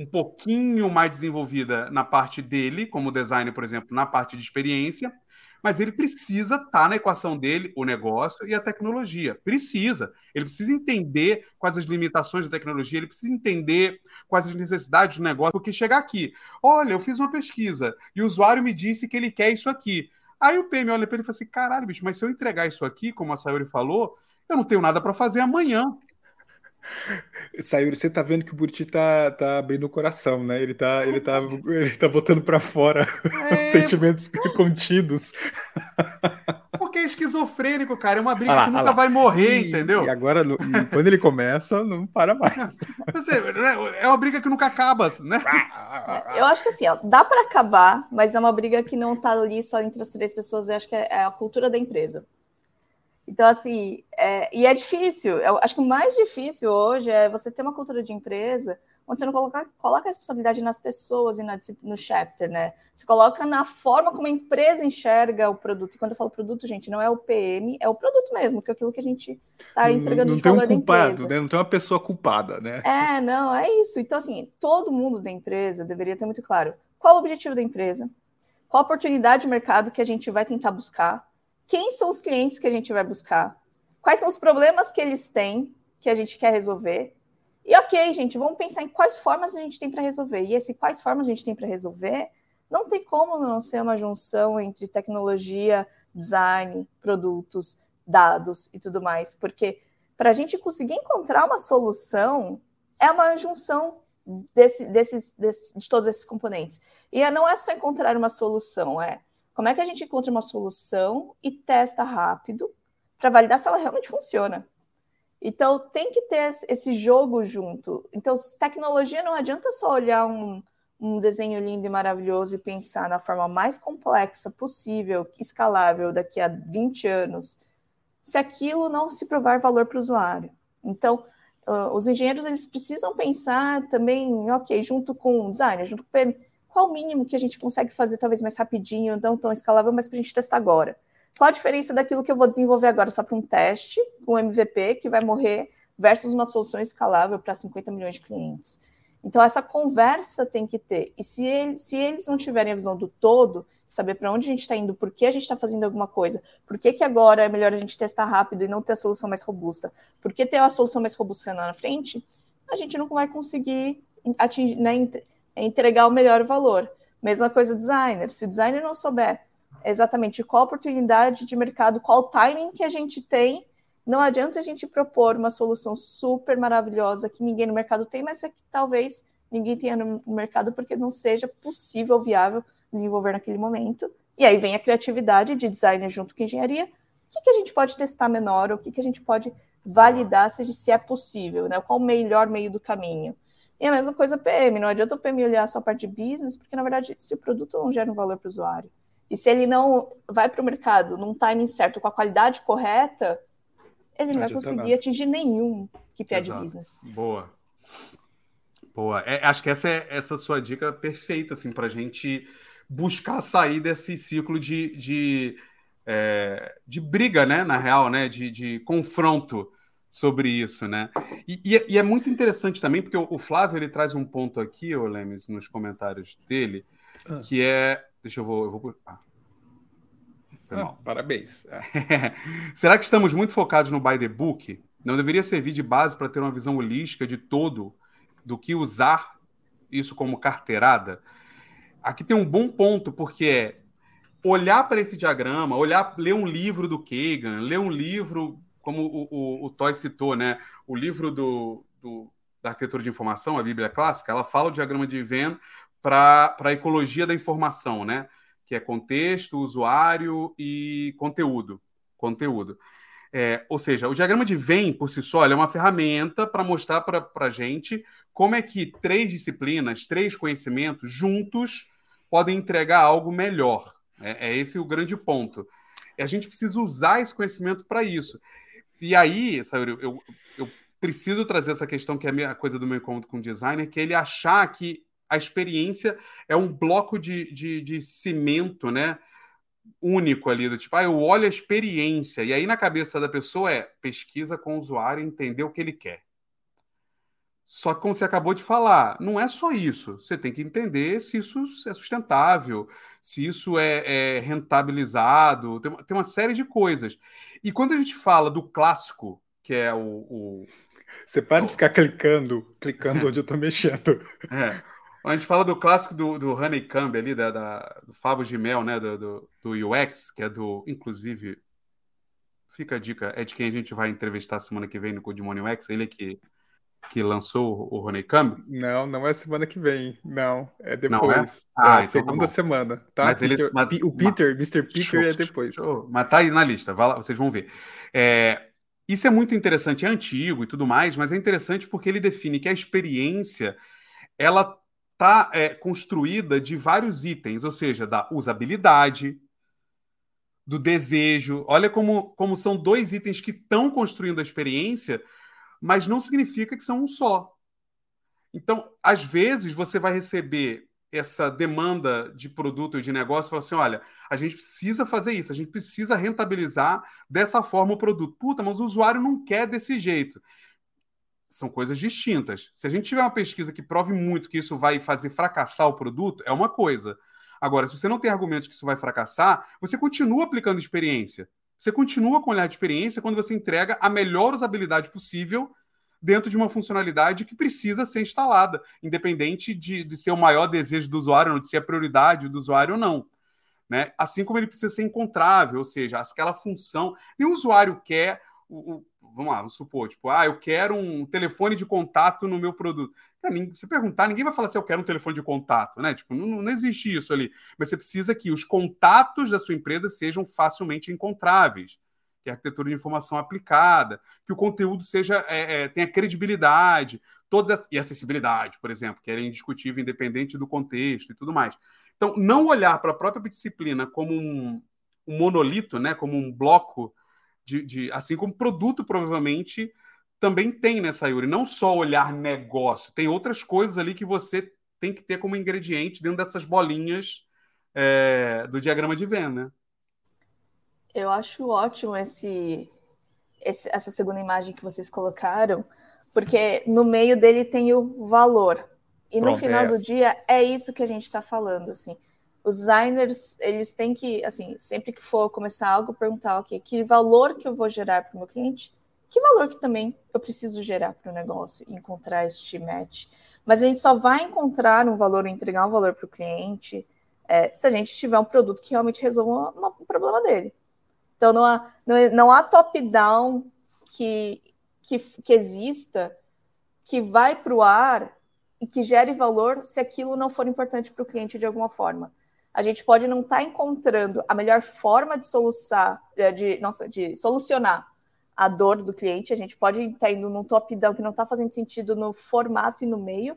[SPEAKER 3] um pouquinho mais desenvolvida na parte dele, como designer, por exemplo, na parte de experiência, mas ele precisa estar tá na equação dele o negócio e a tecnologia. Precisa. Ele precisa entender quais as limitações da tecnologia, ele precisa entender quais as necessidades do negócio, porque chegar aqui, olha, eu fiz uma pesquisa e o usuário me disse que ele quer isso aqui. Aí o PM olha para ele e fala assim: caralho, bicho, mas se eu entregar isso aqui, como a Sayori falou, eu não tenho nada para fazer amanhã.
[SPEAKER 5] Sayuri, você tá vendo que o Buriti tá, tá abrindo o coração, né? Ele tá, ele tá, ele tá botando para fora é... os sentimentos contidos.
[SPEAKER 3] Porque é esquizofrênico, cara. É uma briga lá, que nunca vai morrer,
[SPEAKER 5] e,
[SPEAKER 3] entendeu?
[SPEAKER 5] E agora, e quando ele começa, não para mais.
[SPEAKER 3] é uma briga que nunca acaba, né?
[SPEAKER 4] Eu acho que assim, ó, dá para acabar, mas é uma briga que não tá ali só entre as três pessoas. Eu acho que é a cultura da empresa. Então, assim, é, e é difícil. Eu acho que o mais difícil hoje é você ter uma cultura de empresa onde você não coloca, coloca a responsabilidade nas pessoas e na, no chapter, né? Você coloca na forma como a empresa enxerga o produto. E quando eu falo produto, gente, não é o PM, é o produto mesmo, que é aquilo que a gente está entregando
[SPEAKER 5] não,
[SPEAKER 4] de
[SPEAKER 5] tem
[SPEAKER 4] valor
[SPEAKER 5] um culpado, né? Não tem uma pessoa culpada, né?
[SPEAKER 4] É, não, é isso. Então, assim, todo mundo da empresa deveria ter muito claro qual o objetivo da empresa, qual a oportunidade de mercado que a gente vai tentar buscar, quem são os clientes que a gente vai buscar, quais são os problemas que eles têm que a gente quer resolver. E ok, gente, vamos pensar em quais formas a gente tem para resolver. E esse quais formas a gente tem para resolver, não tem como não ser uma junção entre tecnologia, design, produtos, dados e tudo mais, porque para a gente conseguir encontrar uma solução, é uma junção desse, desses, desses, de todos esses componentes. E não é só encontrar uma solução, é como é que a gente encontra uma solução e testa rápido para validar se ela realmente funciona? Então, tem que ter esse jogo junto. Então, tecnologia não adianta só olhar um, um desenho lindo e maravilhoso e pensar na forma mais complexa possível, escalável daqui a 20 anos, se aquilo não se provar valor para o usuário. Então, uh, os engenheiros eles precisam pensar também, ok, junto com o designer, junto com o PM, qual o mínimo que a gente consegue fazer, talvez mais rapidinho, não tão escalável, mas para a gente testar agora? Qual a diferença daquilo que eu vou desenvolver agora só para um teste, um MVP, que vai morrer, versus uma solução escalável para 50 milhões de clientes? Então, essa conversa tem que ter. E se, ele, se eles não tiverem a visão do todo, saber para onde a gente está indo, por que a gente está fazendo alguma coisa, por que, que agora é melhor a gente testar rápido e não ter a solução mais robusta, por que ter a solução mais robusta lá na frente, a gente não vai conseguir atingir, né, é entregar o melhor valor. Mesma coisa designer. Se o designer não souber exatamente qual oportunidade de mercado, qual timing que a gente tem, não adianta a gente propor uma solução super maravilhosa que ninguém no mercado tem, mas é que talvez ninguém tenha no mercado porque não seja possível viável desenvolver naquele momento. E aí vem a criatividade de designer junto com engenharia. O que, que a gente pode testar menor? O que, que a gente pode validar se, se é possível? Né? Qual o melhor meio do caminho? E a mesma coisa PM, não adianta o PM olhar só a parte de business, porque na verdade, se o produto não gera um valor para o usuário, e se ele não vai para o mercado num timing certo, com a qualidade correta, ele não, não vai conseguir nada. atingir nenhum KPI de business.
[SPEAKER 3] Boa. Boa. É, acho que essa é essa sua dica perfeita, assim, para a gente buscar sair desse ciclo de, de, é, de briga, né, na real, né, de, de confronto sobre isso, né? E, e, é, e, é muito interessante também, porque o, o, Flávio ele traz um ponto aqui, o Lemes, nos comentários dele, ah. que é. Deixa eu vou. Eu vou ah.
[SPEAKER 5] Ah, parabéns.
[SPEAKER 3] Será que estamos muito focados no by the book? Não deveria servir de base para ter uma visão holística de todo do que usar isso como carteirada? Aqui tem um bom ponto, porque é olhar para esse diagrama, olhar, ler um livro do Kagan, ler um livro como o, o, o Toy citou, né? O livro do, do, da arquitetura de informação, a Bíblia clássica, ela fala o diagrama de Venn para a ecologia da informação, né? Que é contexto, usuário e conteúdo. Conteúdo. É, ou seja, o diagrama de Venn, por si só, é uma ferramenta para mostrar para a gente como é que três disciplinas, três conhecimentos juntos podem entregar algo melhor. É, é esse o grande ponto. E a gente precisa usar esse conhecimento para isso. E aí, Sayuri, eu, eu preciso trazer essa questão que é a coisa do meu encontro com o designer, que é ele achar que a experiência é um bloco de, de, de cimento, né? Único ali, do tipo, ah, eu olho a experiência, e aí na cabeça da pessoa é pesquisa com o usuário e entender o que ele quer. Só que, como você acabou de falar, não é só isso. Você tem que entender se isso é sustentável, se isso é, é rentabilizado, tem, tem, uma série de coisas. E quando a gente fala do clássico, que é o. o
[SPEAKER 5] você para de ficar clicando, clicando onde eu estou mexendo.
[SPEAKER 3] É. A gente fala do clássico do, do Honeycomb ali, da, da, do Favos de Mel, né? Do, do, do UX, que é do. Inclusive, fica a dica, é de quem a gente vai entrevistar semana que vem no Codemone UX, ele é que que lançou o Honeycomb?
[SPEAKER 5] Não, não é semana que vem. Não, é depois. Não é? Ah, é então tá segunda tá semana, tá?
[SPEAKER 3] Mas ele,
[SPEAKER 5] Peter,
[SPEAKER 3] mas,
[SPEAKER 5] o Peter, mas, Mr. Peter show, é depois.
[SPEAKER 3] Show. Mas tá aí na lista, lá, vocês vão ver. É, isso é muito interessante, é antigo e tudo mais, mas é interessante porque ele define que a experiência ela está é, construída de vários itens, ou seja, da usabilidade, do desejo. Olha como, como são dois itens que estão construindo a experiência mas não significa que são um só. Então, às vezes, você vai receber essa demanda de produto e de negócio e falar assim: olha, a gente precisa fazer isso, a gente precisa rentabilizar dessa forma o produto. Puta, mas o usuário não quer desse jeito. São coisas distintas. Se a gente tiver uma pesquisa que prove muito que isso vai fazer fracassar o produto, é uma coisa. Agora, se você não tem argumentos que isso vai fracassar, você continua aplicando experiência. Você continua com o olhar de experiência quando você entrega a melhor usabilidade possível dentro de uma funcionalidade que precisa ser instalada, independente de, de ser o maior desejo do usuário, ou de ser a prioridade do usuário ou não. Né? Assim como ele precisa ser encontrável, ou seja, aquela função. Nenhum usuário quer. O, o, vamos lá, vamos supor, tipo, ah, eu quero um telefone de contato no meu produto. Se perguntar, ninguém vai falar se assim, eu quero um telefone de contato, né? Tipo, não, não existe isso ali. Mas você precisa que os contatos da sua empresa sejam facilmente encontráveis, que a arquitetura de informação aplicada, que o conteúdo seja é, é, tenha credibilidade, todas as, e acessibilidade, por exemplo, que é indiscutível, independente do contexto e tudo mais. Então, não olhar para a própria disciplina como um, um monolito, né? Como um bloco de, de assim como produto provavelmente também tem nessa Yuri, não só olhar negócio, tem outras coisas ali que você tem que ter como ingrediente dentro dessas bolinhas é, do diagrama de Venn, né?
[SPEAKER 4] Eu acho ótimo esse, esse, essa segunda imagem que vocês colocaram, porque no meio dele tem o valor. E Pronto, no final é do dia é isso que a gente está falando, assim. Os designers, eles têm que, assim, sempre que for começar algo, perguntar, ok, que valor que eu vou gerar para o meu cliente que valor que também eu preciso gerar para o negócio, encontrar este match. Mas a gente só vai encontrar um valor, entregar um valor para o cliente, é, se a gente tiver um produto que realmente resolva um problema dele. Então, não há, não, é, não há top-down que, que, que exista que vai para o ar e que gere valor se aquilo não for importante para o cliente de alguma forma. A gente pode não estar tá encontrando a melhor forma de solucionar, de, nossa, de solucionar a dor do cliente. A gente pode estar indo num top-down que não está fazendo sentido no formato e no meio,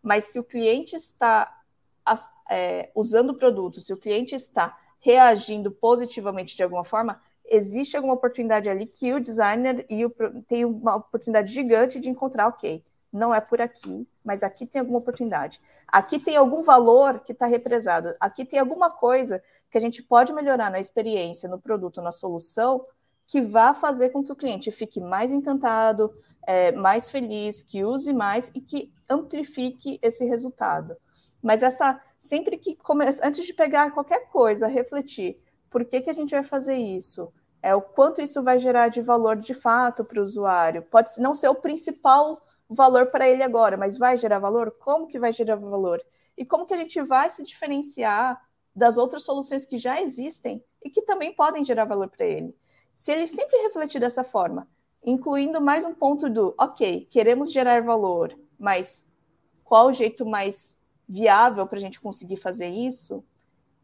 [SPEAKER 4] mas se o cliente está é, usando o produto, se o cliente está reagindo positivamente de alguma forma, existe alguma oportunidade ali que o designer e o, tem uma oportunidade gigante de encontrar, ok, não é por aqui, mas aqui tem alguma oportunidade. Aqui tem algum valor que está represado. Aqui tem alguma coisa que a gente pode melhorar na experiência, no produto, na solução, que vá fazer com que o cliente fique mais encantado, é, mais feliz, que use mais e que amplifique esse resultado. Mas essa sempre que começa, antes de pegar qualquer coisa, refletir por que, que a gente vai fazer isso, é o quanto isso vai gerar de valor de fato para o usuário. Pode não ser o principal valor para ele agora, mas vai gerar valor? Como que vai gerar valor? E como que a gente vai se diferenciar das outras soluções que já existem e que também podem gerar valor para ele? Se ele sempre refletir dessa forma, incluindo mais um ponto do, ok, queremos gerar valor, mas qual o jeito mais viável para a gente conseguir fazer isso?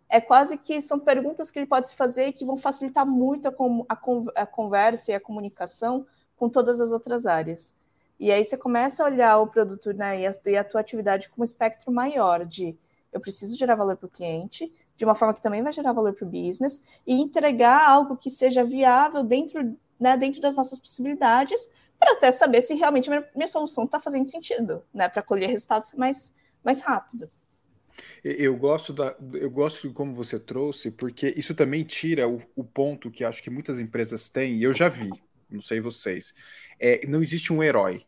[SPEAKER 4] É quase que são perguntas que ele pode se fazer que vão facilitar muito a, a, a conversa e a comunicação com todas as outras áreas. E aí você começa a olhar o produto né, e, a, e a tua atividade com um espectro maior de eu preciso gerar valor para o cliente, de uma forma que também vai gerar valor para o business, e entregar algo que seja viável dentro, né, dentro das nossas possibilidades, para até saber se realmente minha, minha solução está fazendo sentido, né, para colher resultados mais, mais rápido.
[SPEAKER 2] Eu gosto da, eu gosto de como você trouxe, porque isso também tira o, o ponto que acho que muitas empresas têm, e eu já vi, não sei vocês. É, não existe um herói,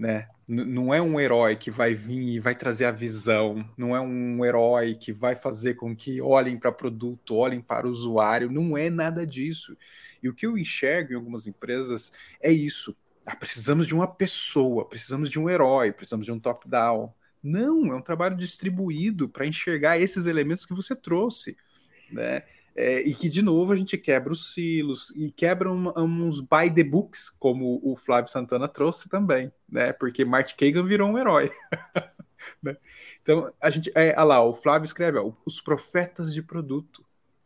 [SPEAKER 2] né? Não é um herói que vai vir e vai trazer a visão, não é um herói que vai fazer com que olhem para produto, olhem para o usuário, não é nada disso. E o que eu enxergo em algumas empresas é isso. Ah, precisamos de uma pessoa, precisamos de um herói, precisamos de um top-down. Não, é um trabalho distribuído para enxergar esses elementos que você trouxe, né? É, e que, de novo, a gente quebra os silos e quebra um, uns by the books, como o Flávio Santana trouxe também, né? Porque Martin Kagan virou um herói. né? Então, a gente. É, lá, o Flávio escreve, ó, os profetas de produto.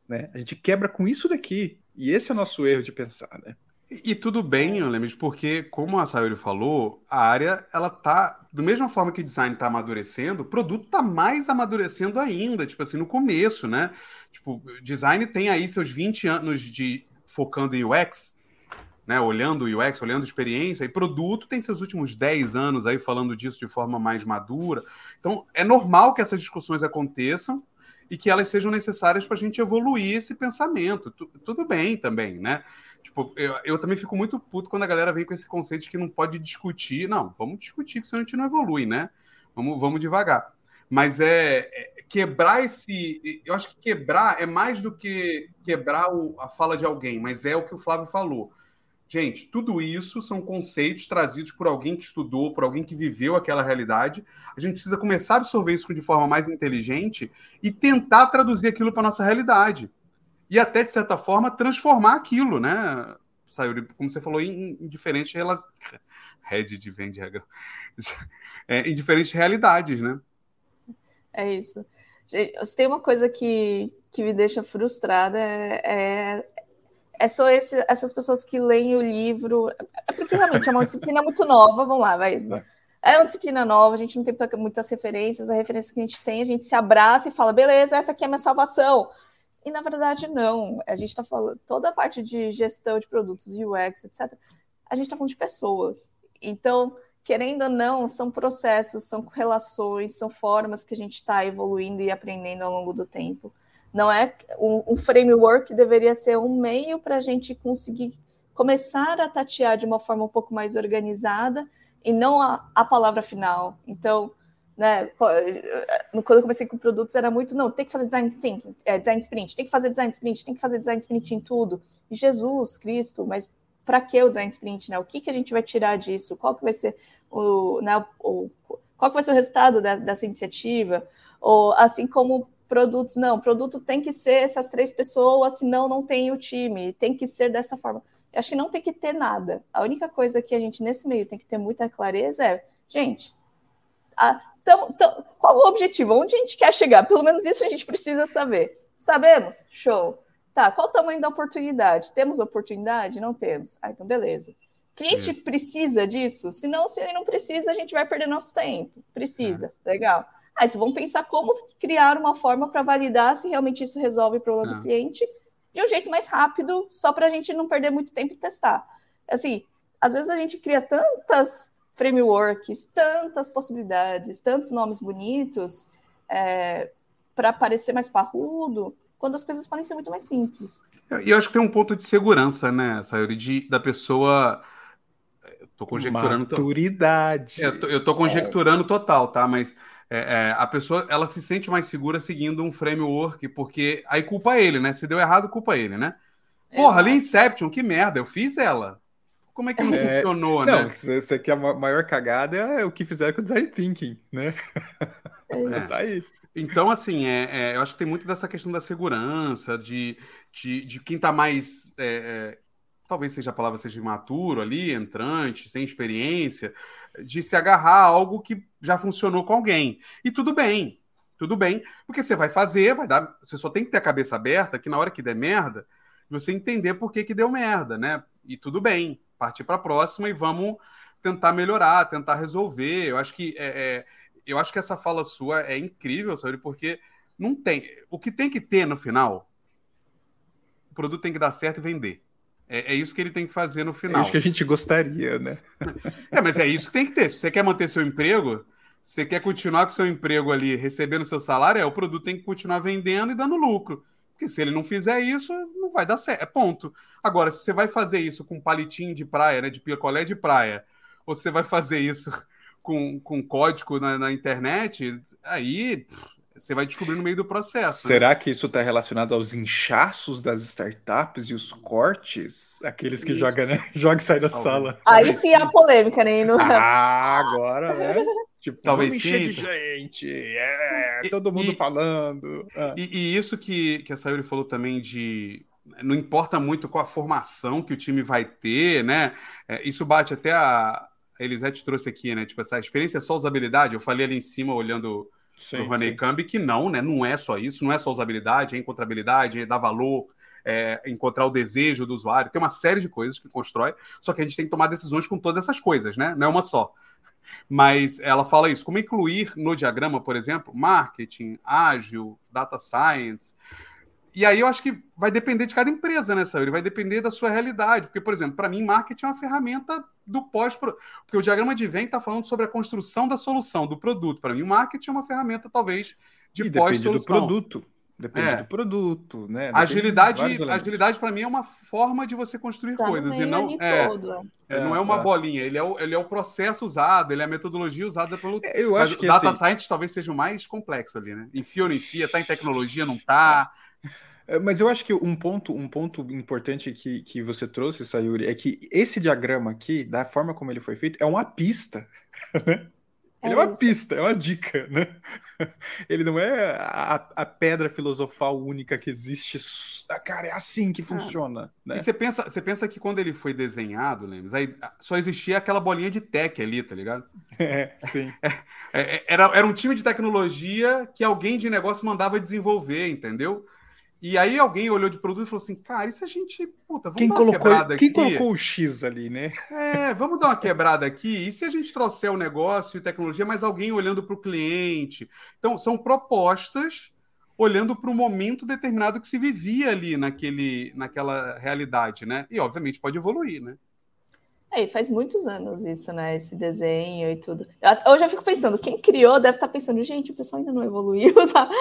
[SPEAKER 2] Né? A gente quebra com isso daqui. E esse é o nosso erro de pensar, né?
[SPEAKER 3] E, tudo bem, Lemes, porque, como a Sayuri falou, a área, ela tá. Da mesma forma que o design está amadurecendo, o produto está mais amadurecendo ainda, tipo assim, no começo, né? Tipo, design tem aí seus 20 anos de focando em UX, né? Olhando o UX, olhando experiência, e produto tem seus últimos 10 anos aí falando disso de forma mais madura. Então, é normal que essas discussões aconteçam e que elas sejam necessárias para a gente evoluir esse pensamento. Tu, tudo bem também, né? Tipo, eu, eu, também fico muito puto quando a galera vem com esse conceito de que não pode discutir. Não, vamos discutir, que senão a gente não evolui, né? Vamos, vamos devagar. Mas é, é quebrar esse. Eu acho que quebrar é mais do que quebrar o, a fala de alguém, mas é o que o Flávio falou. Gente, tudo isso são conceitos trazidos por alguém que estudou, por alguém que viveu aquela realidade. A gente precisa começar a absorver isso de forma mais inteligente e tentar traduzir aquilo para nossa realidade e até, de certa forma, transformar aquilo, né? Saiu, como você falou, em, em diferentes relações. De vende é, em diferentes realidades, né?
[SPEAKER 4] É isso. Se tem uma coisa que, que me deixa frustrada é, é, é só esse, essas pessoas que leem o livro. É porque realmente é uma disciplina muito nova. Vamos lá, vai. É uma disciplina nova, a gente não tem muitas referências. A referência que a gente tem, a gente se abraça e fala: beleza, essa aqui é a minha salvação. E na verdade, não. A gente está falando toda a parte de gestão de produtos, UX, etc. A gente está falando de pessoas. Então, querendo ou não, são processos, são relações, são formas que a gente está evoluindo e aprendendo ao longo do tempo. Não é um, framework deveria ser um meio para a gente conseguir começar a tatear de uma forma um pouco mais organizada e não a, a palavra final. Então, né? Quando eu comecei com produtos era muito, não, tem que fazer design thinking, é, design sprint, tem que fazer design sprint, tem que fazer design sprint em tudo. Jesus Cristo, mas para que o design sprint, né? O que, que a gente vai tirar disso? Qual que vai ser o, né, o qual que vai ser o resultado dessa, iniciativa? Ou assim como produtos, não, produto tem que ser essas três pessoas, senão não tem o time, tem que ser dessa forma. Eu acho que não tem que ter nada. A única coisa que a gente nesse meio tem que ter muita clareza é, gente, a, então, então, qual o objetivo? Onde a gente quer chegar? Pelo menos isso a gente precisa saber. Sabemos? Show. Tá, qual o tamanho da oportunidade? Temos oportunidade? Não temos. Ah, então beleza. Cliente Isso. precisa disso? Se não, se ele não precisa, a gente vai perder nosso tempo. Precisa. É. Legal. Ah, então vamos pensar como criar uma forma para validar se realmente isso resolve o problema é. do cliente de um jeito mais rápido, só para a gente não perder muito tempo e testar. Assim, às vezes a gente cria tantas frameworks, tantas possibilidades, tantos nomes bonitos é, para parecer mais parrudo, quando as coisas podem ser muito mais simples.
[SPEAKER 3] E eu acho que tem um ponto de segurança, né, Sayuri, de, da pessoa. Tô conjecturando.
[SPEAKER 2] Maturidade.
[SPEAKER 3] É, eu tô, eu tô conjecturando total, tá? Mas é, é, a pessoa ela se sente mais segura seguindo um framework, porque aí culpa ele, né? Se deu errado, culpa ele, né? Porra, ali Inception, que merda, eu fiz ela. Como é que não é, funcionou,
[SPEAKER 2] não, né? Não, isso aqui é a maior cagada é o que fizeram com o design thinking, né?
[SPEAKER 3] É. tá aí. Então, assim, é, é, eu acho que tem muito dessa questão da segurança, de, de, de quem está mais. É, é, talvez seja a palavra seja imaturo ali, entrante, sem experiência, de se agarrar a algo que já funcionou com alguém. E tudo bem, tudo bem, porque você vai fazer, vai dar. Você só tem que ter a cabeça aberta que na hora que der merda, você entender por que, que deu merda, né? E tudo bem partir para a próxima e vamos tentar melhorar, tentar resolver. Eu acho que é, é, eu acho que essa fala sua é incrível, sabe? Porque não tem. O que tem que ter no final, o produto tem que dar certo e vender. É, é isso que ele tem que fazer no final. É
[SPEAKER 2] isso que a gente gostaria, né?
[SPEAKER 3] é, mas é isso que tem que ter. Se você quer manter seu emprego, Você quer continuar com seu emprego ali, recebendo seu salário, é o produto tem que continuar vendendo e dando lucro. Porque se ele não fizer isso, não vai dar certo. É ponto. Agora, se você vai fazer isso com palitinho de praia, né, de picolé de praia, ou você vai fazer isso com, com código na, na internet, aí pff, você vai descobrir no meio do processo.
[SPEAKER 2] Será
[SPEAKER 3] né?
[SPEAKER 2] que isso está relacionado aos inchaços das startups e os cortes? Aqueles que jogam, né? Joga e sai da
[SPEAKER 3] Talvez.
[SPEAKER 2] sala.
[SPEAKER 4] Aí sim é a polêmica, né? No...
[SPEAKER 2] Ah, agora, né? Tipo,
[SPEAKER 3] Talvez sim.
[SPEAKER 2] de gente. É,
[SPEAKER 3] E-
[SPEAKER 2] todo mundo
[SPEAKER 3] e-
[SPEAKER 2] falando. Ah.
[SPEAKER 3] E, e isso que, que a Sayuri falou também de. Não importa muito qual a formação que o time vai ter, né? É, isso bate até a. A Elisete trouxe aqui, né? Tipo, essa experiência é só usabilidade. Eu falei ali em cima, olhando
[SPEAKER 2] Sim,
[SPEAKER 3] Honey
[SPEAKER 2] sim.
[SPEAKER 3] Cambi, que não, né? Não é só isso, não é só usabilidade, é encontrabilidade, é dar valor, é encontrar o desejo do usuário. Tem uma série de coisas que constrói, só que a gente tem que tomar decisões com todas essas coisas, né? Não é uma só. Mas ela fala isso, como incluir no diagrama, por exemplo, marketing, ágil, data science. E aí eu acho que vai depender de cada empresa, né, Saúde? Vai depender da sua realidade. Porque, por exemplo, para mim, marketing é uma ferramenta do pós Porque o diagrama de vem está falando sobre a construção da solução, do produto. Para mim, o marketing é uma ferramenta, talvez, de
[SPEAKER 2] E depende do
[SPEAKER 3] pós-solução.
[SPEAKER 2] produto. Depende
[SPEAKER 3] É.
[SPEAKER 2] do produto, né? Depende de
[SPEAKER 3] Agilidade, agilidade para mim é uma forma de você construir
[SPEAKER 4] Tá
[SPEAKER 3] coisas e não é,
[SPEAKER 4] é.
[SPEAKER 3] é, não
[SPEAKER 2] É,
[SPEAKER 3] é uma bolinha. Ele é, o, ele é o processo usado, ele é a metodologia usada pelo.
[SPEAKER 2] É, Eu
[SPEAKER 3] Mas
[SPEAKER 2] acho que
[SPEAKER 3] data
[SPEAKER 2] assim,
[SPEAKER 3] science talvez seja o mais complexo ali, né? Enfia ou não enfia, tá em tecnologia, não tá.
[SPEAKER 2] É, Mas eu acho que um ponto, um ponto importante que, que você trouxe, Sayuri, é que esse diagrama aqui, da forma como ele foi feito, é uma pista. né? Ele é,
[SPEAKER 4] É
[SPEAKER 2] uma
[SPEAKER 4] isso.
[SPEAKER 2] pista, é uma dica, né? Ele não é a, a pedra filosofal única que existe. ah, Cara, é assim que funciona, né?
[SPEAKER 3] E você pensa, você pensa que quando ele foi desenhado, Lemes, aí só existia aquela bolinha de tech ali, tá ligado?
[SPEAKER 2] É, sim.
[SPEAKER 3] É, é, era, era um time de tecnologia que alguém de negócio mandava desenvolver, entendeu? E aí alguém olhou de produto e falou assim, cara, e se a gente, puta, vamos
[SPEAKER 2] Quem
[SPEAKER 3] dar uma
[SPEAKER 2] colocou,
[SPEAKER 3] quebrada
[SPEAKER 2] quem
[SPEAKER 3] aqui?
[SPEAKER 2] colocou o X ali, né?
[SPEAKER 3] É, vamos dar uma quebrada aqui. E se a gente trouxer o negócio e tecnologia, mas alguém olhando para o cliente? Então, são propostas olhando para o momento determinado que se vivia ali naquele, naquela realidade, né? E, obviamente, pode evoluir, né?
[SPEAKER 4] É, e faz muitos anos isso, né? Esse desenho e tudo. Eu, hoje eu fico pensando, quem criou deve estar pensando, gente, o pessoal ainda não evoluiu, sabe?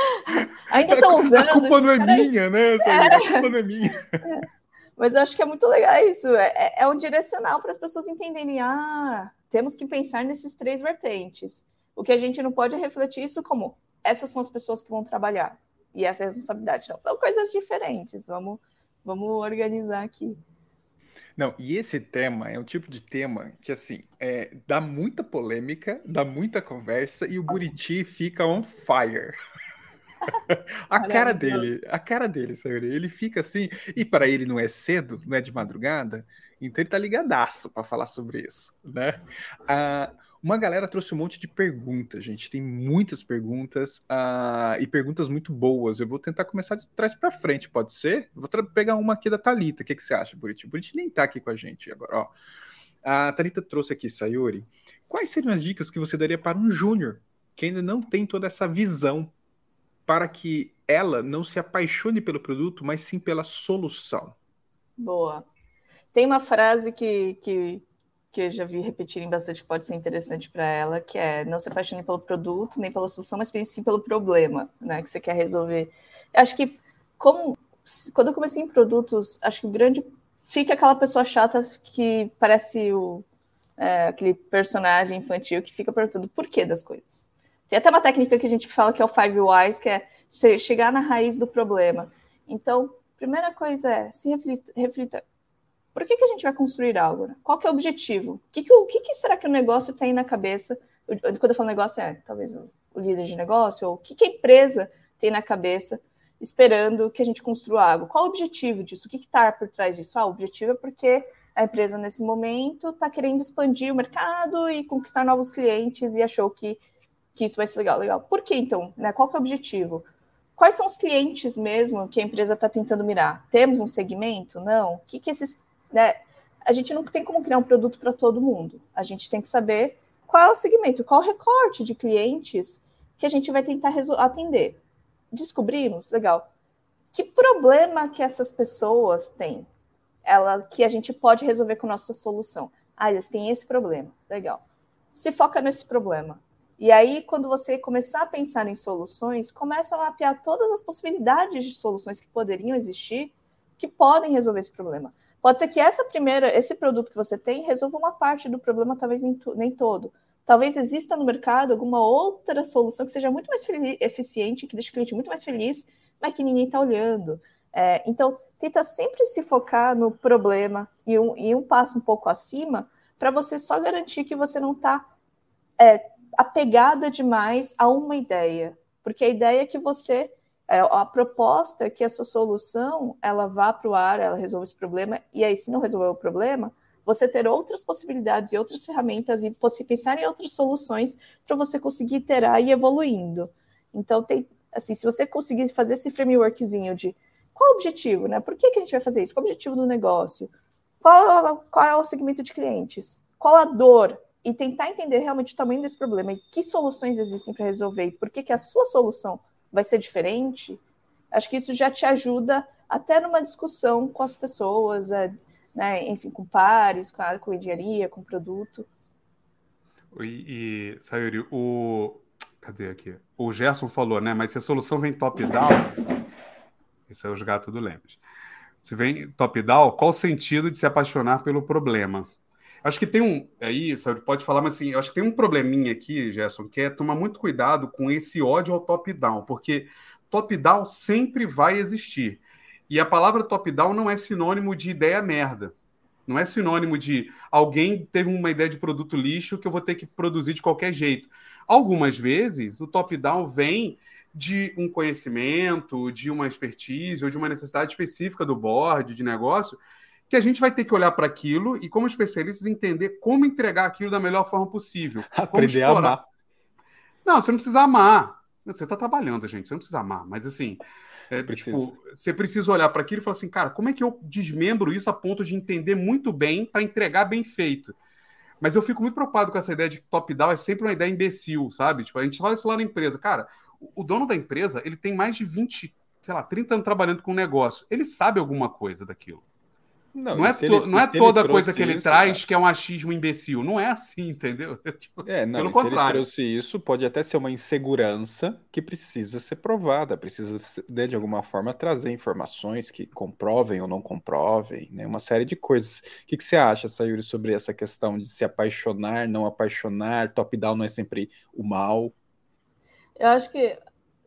[SPEAKER 4] Ainda estão usando.
[SPEAKER 2] A culpa não é
[SPEAKER 4] peraí.
[SPEAKER 2] minha, né? Sayuri? A culpa não é minha.
[SPEAKER 4] Mas eu acho que é muito legal isso. É, é- é um direcional para as pessoas entenderem. Ah, temos que pensar nesses três vertentes. O que a gente não pode é refletir isso como essas são as pessoas que vão trabalhar. E essa é a responsabilidade. Não, são coisas diferentes. Vamos, vamos organizar aqui.
[SPEAKER 2] Não, e esse tema é um tipo de tema que, assim, é, dá muita polêmica, dá muita conversa e o Buriti fica on fire. A cara
[SPEAKER 4] Maravilhoso.
[SPEAKER 2] dele, a cara dele, Sayuri, ele fica assim, e para ele não é cedo, não é de madrugada, então ele tá ligadaço para falar sobre isso, né? Ah, uma galera trouxe um monte de perguntas, gente, tem muitas perguntas ah, e perguntas muito boas. Eu vou tentar começar de trás para frente, pode ser? Vou pegar uma aqui da Thalita, o que, que você acha, Buriti? Buriti nem tá aqui com a gente agora, ó. A Thalita trouxe aqui, Sayuri, quais seriam as dicas que você daria para um júnior que ainda não tem toda essa visão para que ela não se apaixone pelo produto, mas sim pela solução.
[SPEAKER 4] Boa. Tem uma frase que, que, que eu já vi repetirem bastante, que pode ser interessante para ela, que é não se apaixone pelo produto, nem pela solução, mas sim pelo problema né, que você quer resolver. Eu acho que, como quando eu comecei em produtos, acho que o grande. Fica aquela pessoa chata que parece o, é, aquele personagem infantil que fica perguntando por que das coisas. Tem até uma técnica que a gente fala que é o Five Whys, que é chegar na raiz do problema. Então, primeira coisa é se reflita, reflita por que, que a gente vai construir algo? Né? Qual que é o objetivo? O que, que, o que, que será que o negócio tem na cabeça? Quando eu falo negócio, é talvez o, o líder de negócio, ou o que, que a empresa tem na cabeça esperando que a gente construa algo? Qual o objetivo disso? O que está por trás disso? Ah, o objetivo é porque a empresa, nesse momento, está querendo expandir o mercado e conquistar novos clientes e achou que, que isso vai ser legal. Legal. Por que, então? Né? Qual que é o objetivo? Quais são os clientes mesmo que a empresa está tentando mirar? Temos um segmento? Não? O que, que esses né? A gente não tem como criar um produto para todo mundo. A gente tem que saber qual é o segmento, qual o recorte de clientes que a gente vai tentar atender. Descobrimos, legal. Que problema que essas pessoas têm? Ela que a gente pode resolver com nossa solução. Ah, eles têm esse problema. Legal. Se foca nesse problema E aí, quando você começar a pensar em soluções, começa a mapear todas as possibilidades de soluções que poderiam existir, que podem resolver esse problema. Pode ser que essa primeira, esse produto que você tem resolva uma parte do problema, talvez nem, nem todo. Talvez exista no mercado alguma outra solução que seja muito mais eficiente, que deixe o cliente muito mais feliz, mas que ninguém está olhando. É, então, tenta sempre se focar no problema e um, e um passo um pouco acima para você só garantir que você não está é, apegada demais a uma ideia. Porque a ideia é que você, é, a proposta é que a sua solução ela vá para o ar, ela resolva esse problema, e aí, se não resolver o problema, você ter outras possibilidades e outras ferramentas e pensar em outras soluções para você conseguir iterar e evoluindo. Então, tem, assim, se você conseguir fazer esse frameworkzinho de qual o objetivo, né? Por que, que a gente vai fazer isso? Qual o objetivo do negócio? Qual, qual é o segmento de clientes? Qual a dor? E tentar entender realmente o tamanho desse problema e que soluções existem para resolver e por que, que a sua solução vai ser diferente, acho que isso já te ajuda até numa discussão com as pessoas, é, né? enfim, com pares, com, a, com engenharia, com produto.
[SPEAKER 3] E, e Sayuri, o. Cadê aqui? O Gerson falou, né? Mas se a solução vem top-down, isso é os gatos do Lemes. Se vem top-down, qual o sentido de se apaixonar pelo problema? Acho que tem um. Aí, sabe, pode falar, mas assim, acho que tem um probleminha aqui, Gerson, que é tomar muito cuidado com esse ódio ao top-down, porque top-down sempre vai existir. E a palavra top-down não é sinônimo de ideia merda. Não é sinônimo de alguém teve uma ideia de produto lixo que eu vou ter que produzir de qualquer jeito. Algumas vezes, o top-down vem de um conhecimento, de uma expertise ou de uma necessidade específica do board, de negócio, que a gente vai ter que olhar para aquilo e, como especialistas, entender como entregar aquilo da melhor forma possível.
[SPEAKER 5] Aprender a amar.
[SPEAKER 3] Não, você não precisa amar. Você está trabalhando, gente, você não precisa amar. Mas, assim, é, tipo, você precisa olhar para aquilo e falar assim, cara, como é que eu desmembro isso a ponto de entender muito bem para entregar bem feito? Mas eu fico muito preocupado com essa ideia de que top-down é sempre uma ideia imbecil, sabe? Tipo, a gente fala isso lá na empresa. Cara, o dono da empresa, ele tem mais de 20, sei lá, 30 anos trabalhando com o negócio. Ele sabe alguma coisa daquilo. Não, não é, to, ele, não é toda coisa que ele isso, traz né? que é um achismo imbecil. Não é assim, entendeu?
[SPEAKER 5] Tipo, é, não, pelo contrário. Se ele trouxe isso, pode até ser uma insegurança que precisa ser provada, precisa, né, de alguma forma, trazer informações que comprovem ou não comprovem, né? Uma série de coisas. O que, que você acha, Sayuri, sobre essa questão de se apaixonar, não apaixonar? Top-down não é sempre o mal?
[SPEAKER 4] Eu acho que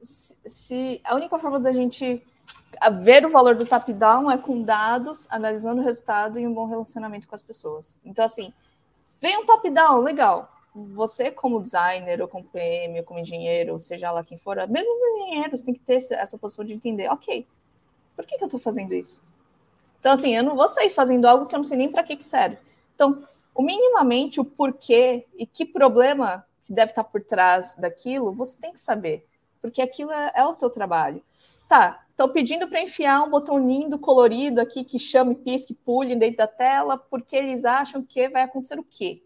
[SPEAKER 4] se a única forma da gente ver o valor do top-down é com dados, analisando o resultado e um bom relacionamento com as pessoas. Então, assim, vem um top-down, legal. Você, como designer, ou como PM, ou como engenheiro, ou seja lá quem for, mesmo os engenheiros têm que ter essa posição de entender, ok, por que, que eu estou fazendo isso? Então, assim, eu não vou sair fazendo algo que eu não sei nem para que, que serve. Então, o minimamente o porquê e que problema que deve estar por trás daquilo, você tem que saber, porque aquilo é, é o teu trabalho. Tá, estão pedindo para enfiar um botão lindo, colorido aqui, que chame, pisque, pule dentro da tela, porque eles acham que vai acontecer o quê?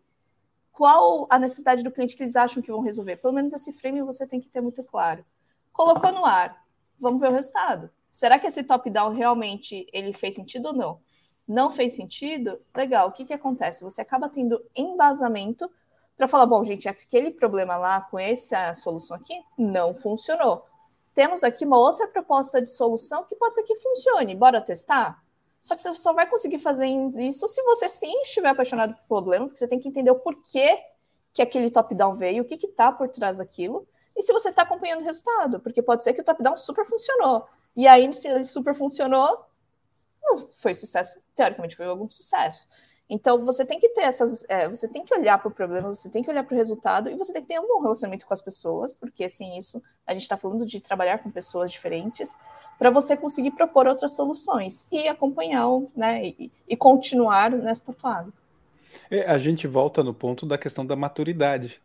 [SPEAKER 4] Qual a necessidade do cliente que eles acham que vão resolver? Pelo menos esse frame você tem que ter muito claro. Colocou no ar, vamos ver o resultado. Será que esse top-down realmente ele fez sentido ou não? Não fez sentido? Legal, o que, que acontece? Você acaba tendo embasamento para falar, bom, gente, aquele problema lá com essa solução aqui não funcionou temos aqui uma outra proposta de solução que pode ser que funcione. Bora testar? Só que você só vai conseguir fazer isso se você sim estiver apaixonado pelo problema, porque você tem que entender o porquê que aquele top-down veio, o que está por trás daquilo, e se você está acompanhando o resultado, porque pode ser que o top-down super funcionou. E aí, se ele super funcionou, foi sucesso, teoricamente foi algum sucesso. Então, você tem que ter essas. É, você tem que olhar para o problema, você tem que olhar para o resultado e você tem que ter um bom relacionamento com as pessoas, porque assim, isso a gente está falando de trabalhar com pessoas diferentes para você conseguir propor outras soluções e acompanhar né, e, e continuar nessa toada.
[SPEAKER 5] É, a gente volta no ponto da questão da maturidade.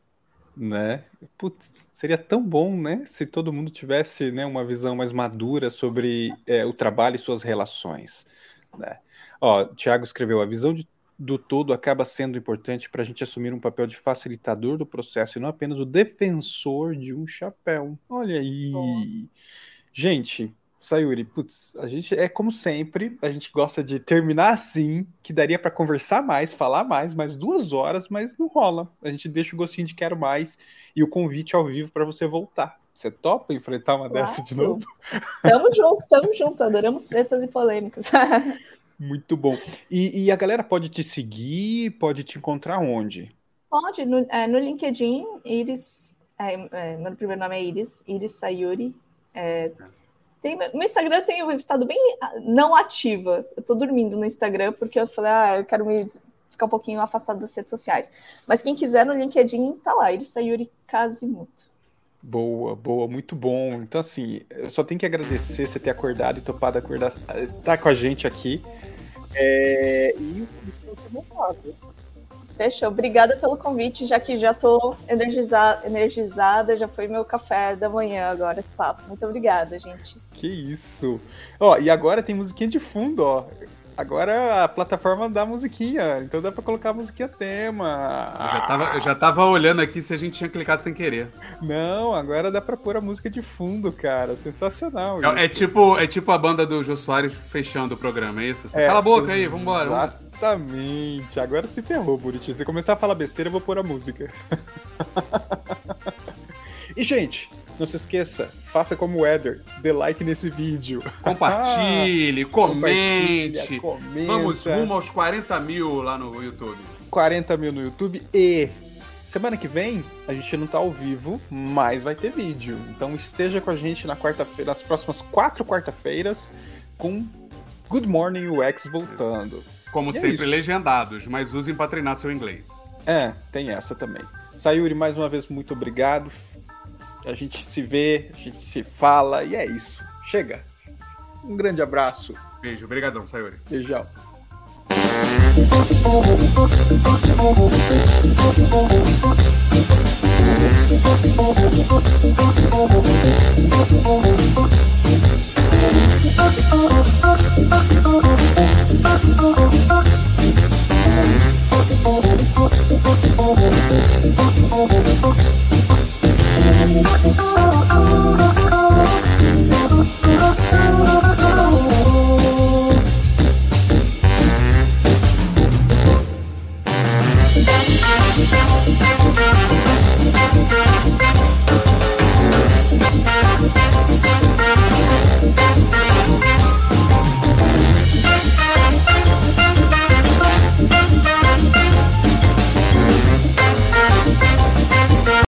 [SPEAKER 5] Né? Putz, seria tão bom, né, se todo mundo tivesse né, uma visão mais madura sobre é, o trabalho e suas relações. Né? Ó, Tiago escreveu: a visão de do todo acaba sendo importante para a gente assumir um papel de facilitador do processo e não apenas o defensor de um chapéu. Olha aí. Bom. Gente,
[SPEAKER 2] Sayuri, putz, a gente é como sempre, a gente gosta de terminar assim, que daria para conversar mais, falar mais, mais duas horas, mas não rola. A gente deixa o gostinho de quero mais e o convite ao vivo para você voltar. Você topa enfrentar uma claro. dessa de novo?
[SPEAKER 4] Tamo junto, tamo junto. Adoramos tretas e polêmicas.
[SPEAKER 2] Muito bom. E, e, a galera pode te seguir, pode te encontrar onde?
[SPEAKER 4] Pode, no, é, no LinkedIn, Iris, é, é, meu primeiro nome é Iris, Iris Sayuri. É, tem, no Instagram eu tenho estado bem ah, não ativa. Eu tô dormindo no Instagram porque eu falei, ah, eu quero me ficar um pouquinho afastado das redes sociais. Mas quem quiser no LinkedIn, tá lá, Iris Sayuri Casimoto.
[SPEAKER 2] Boa, boa, muito bom. Então, assim, eu só tenho que agradecer você ter acordado e topado acordar, tá com a gente aqui. É... E
[SPEAKER 4] Fechou. Obrigada pelo convite, já que já estou energizada, energizada, já foi meu café da manhã agora esse papo. Muito obrigada, gente.
[SPEAKER 2] Que isso. Ó, e agora tem musiquinha de fundo, ó. Agora a plataforma dá musiquinha, então dá pra colocar a musiquinha tema.
[SPEAKER 3] Eu já, tava, eu já tava olhando aqui se a gente tinha clicado sem querer.
[SPEAKER 2] Não, agora dá pra pôr a música de fundo, cara. Sensacional.
[SPEAKER 3] É, é tipo, é tipo a banda do Jô Soares fechando o programa, é isso? é, Cala a boca aí, vambora.
[SPEAKER 2] Exatamente. Agora se ferrou, Buriti. Se começar a falar besteira, eu vou pôr a música. e, gente, não se esqueça, faça como o Eder, dê like nesse vídeo.
[SPEAKER 3] Compartilhe, ah, comente. Vamos rumo aos 40 mil lá no YouTube.
[SPEAKER 2] 40 mil no YouTube e semana que vem a gente não tá ao vivo, mas vai ter vídeo. Então esteja com a gente na quarta-feira, nas próximas quatro quarta-feiras com Good Morning UX voltando.
[SPEAKER 3] Como e é sempre, é legendados, mas usem para treinar seu inglês.
[SPEAKER 2] É, tem essa também. Sayuri, mais uma vez, muito obrigado. A gente se vê, a gente se fala e é isso. Chega. Um grande abraço.
[SPEAKER 3] Beijo, obrigadão, Sayuri.
[SPEAKER 2] Beijão. Oh, oh, oh, oh, oh.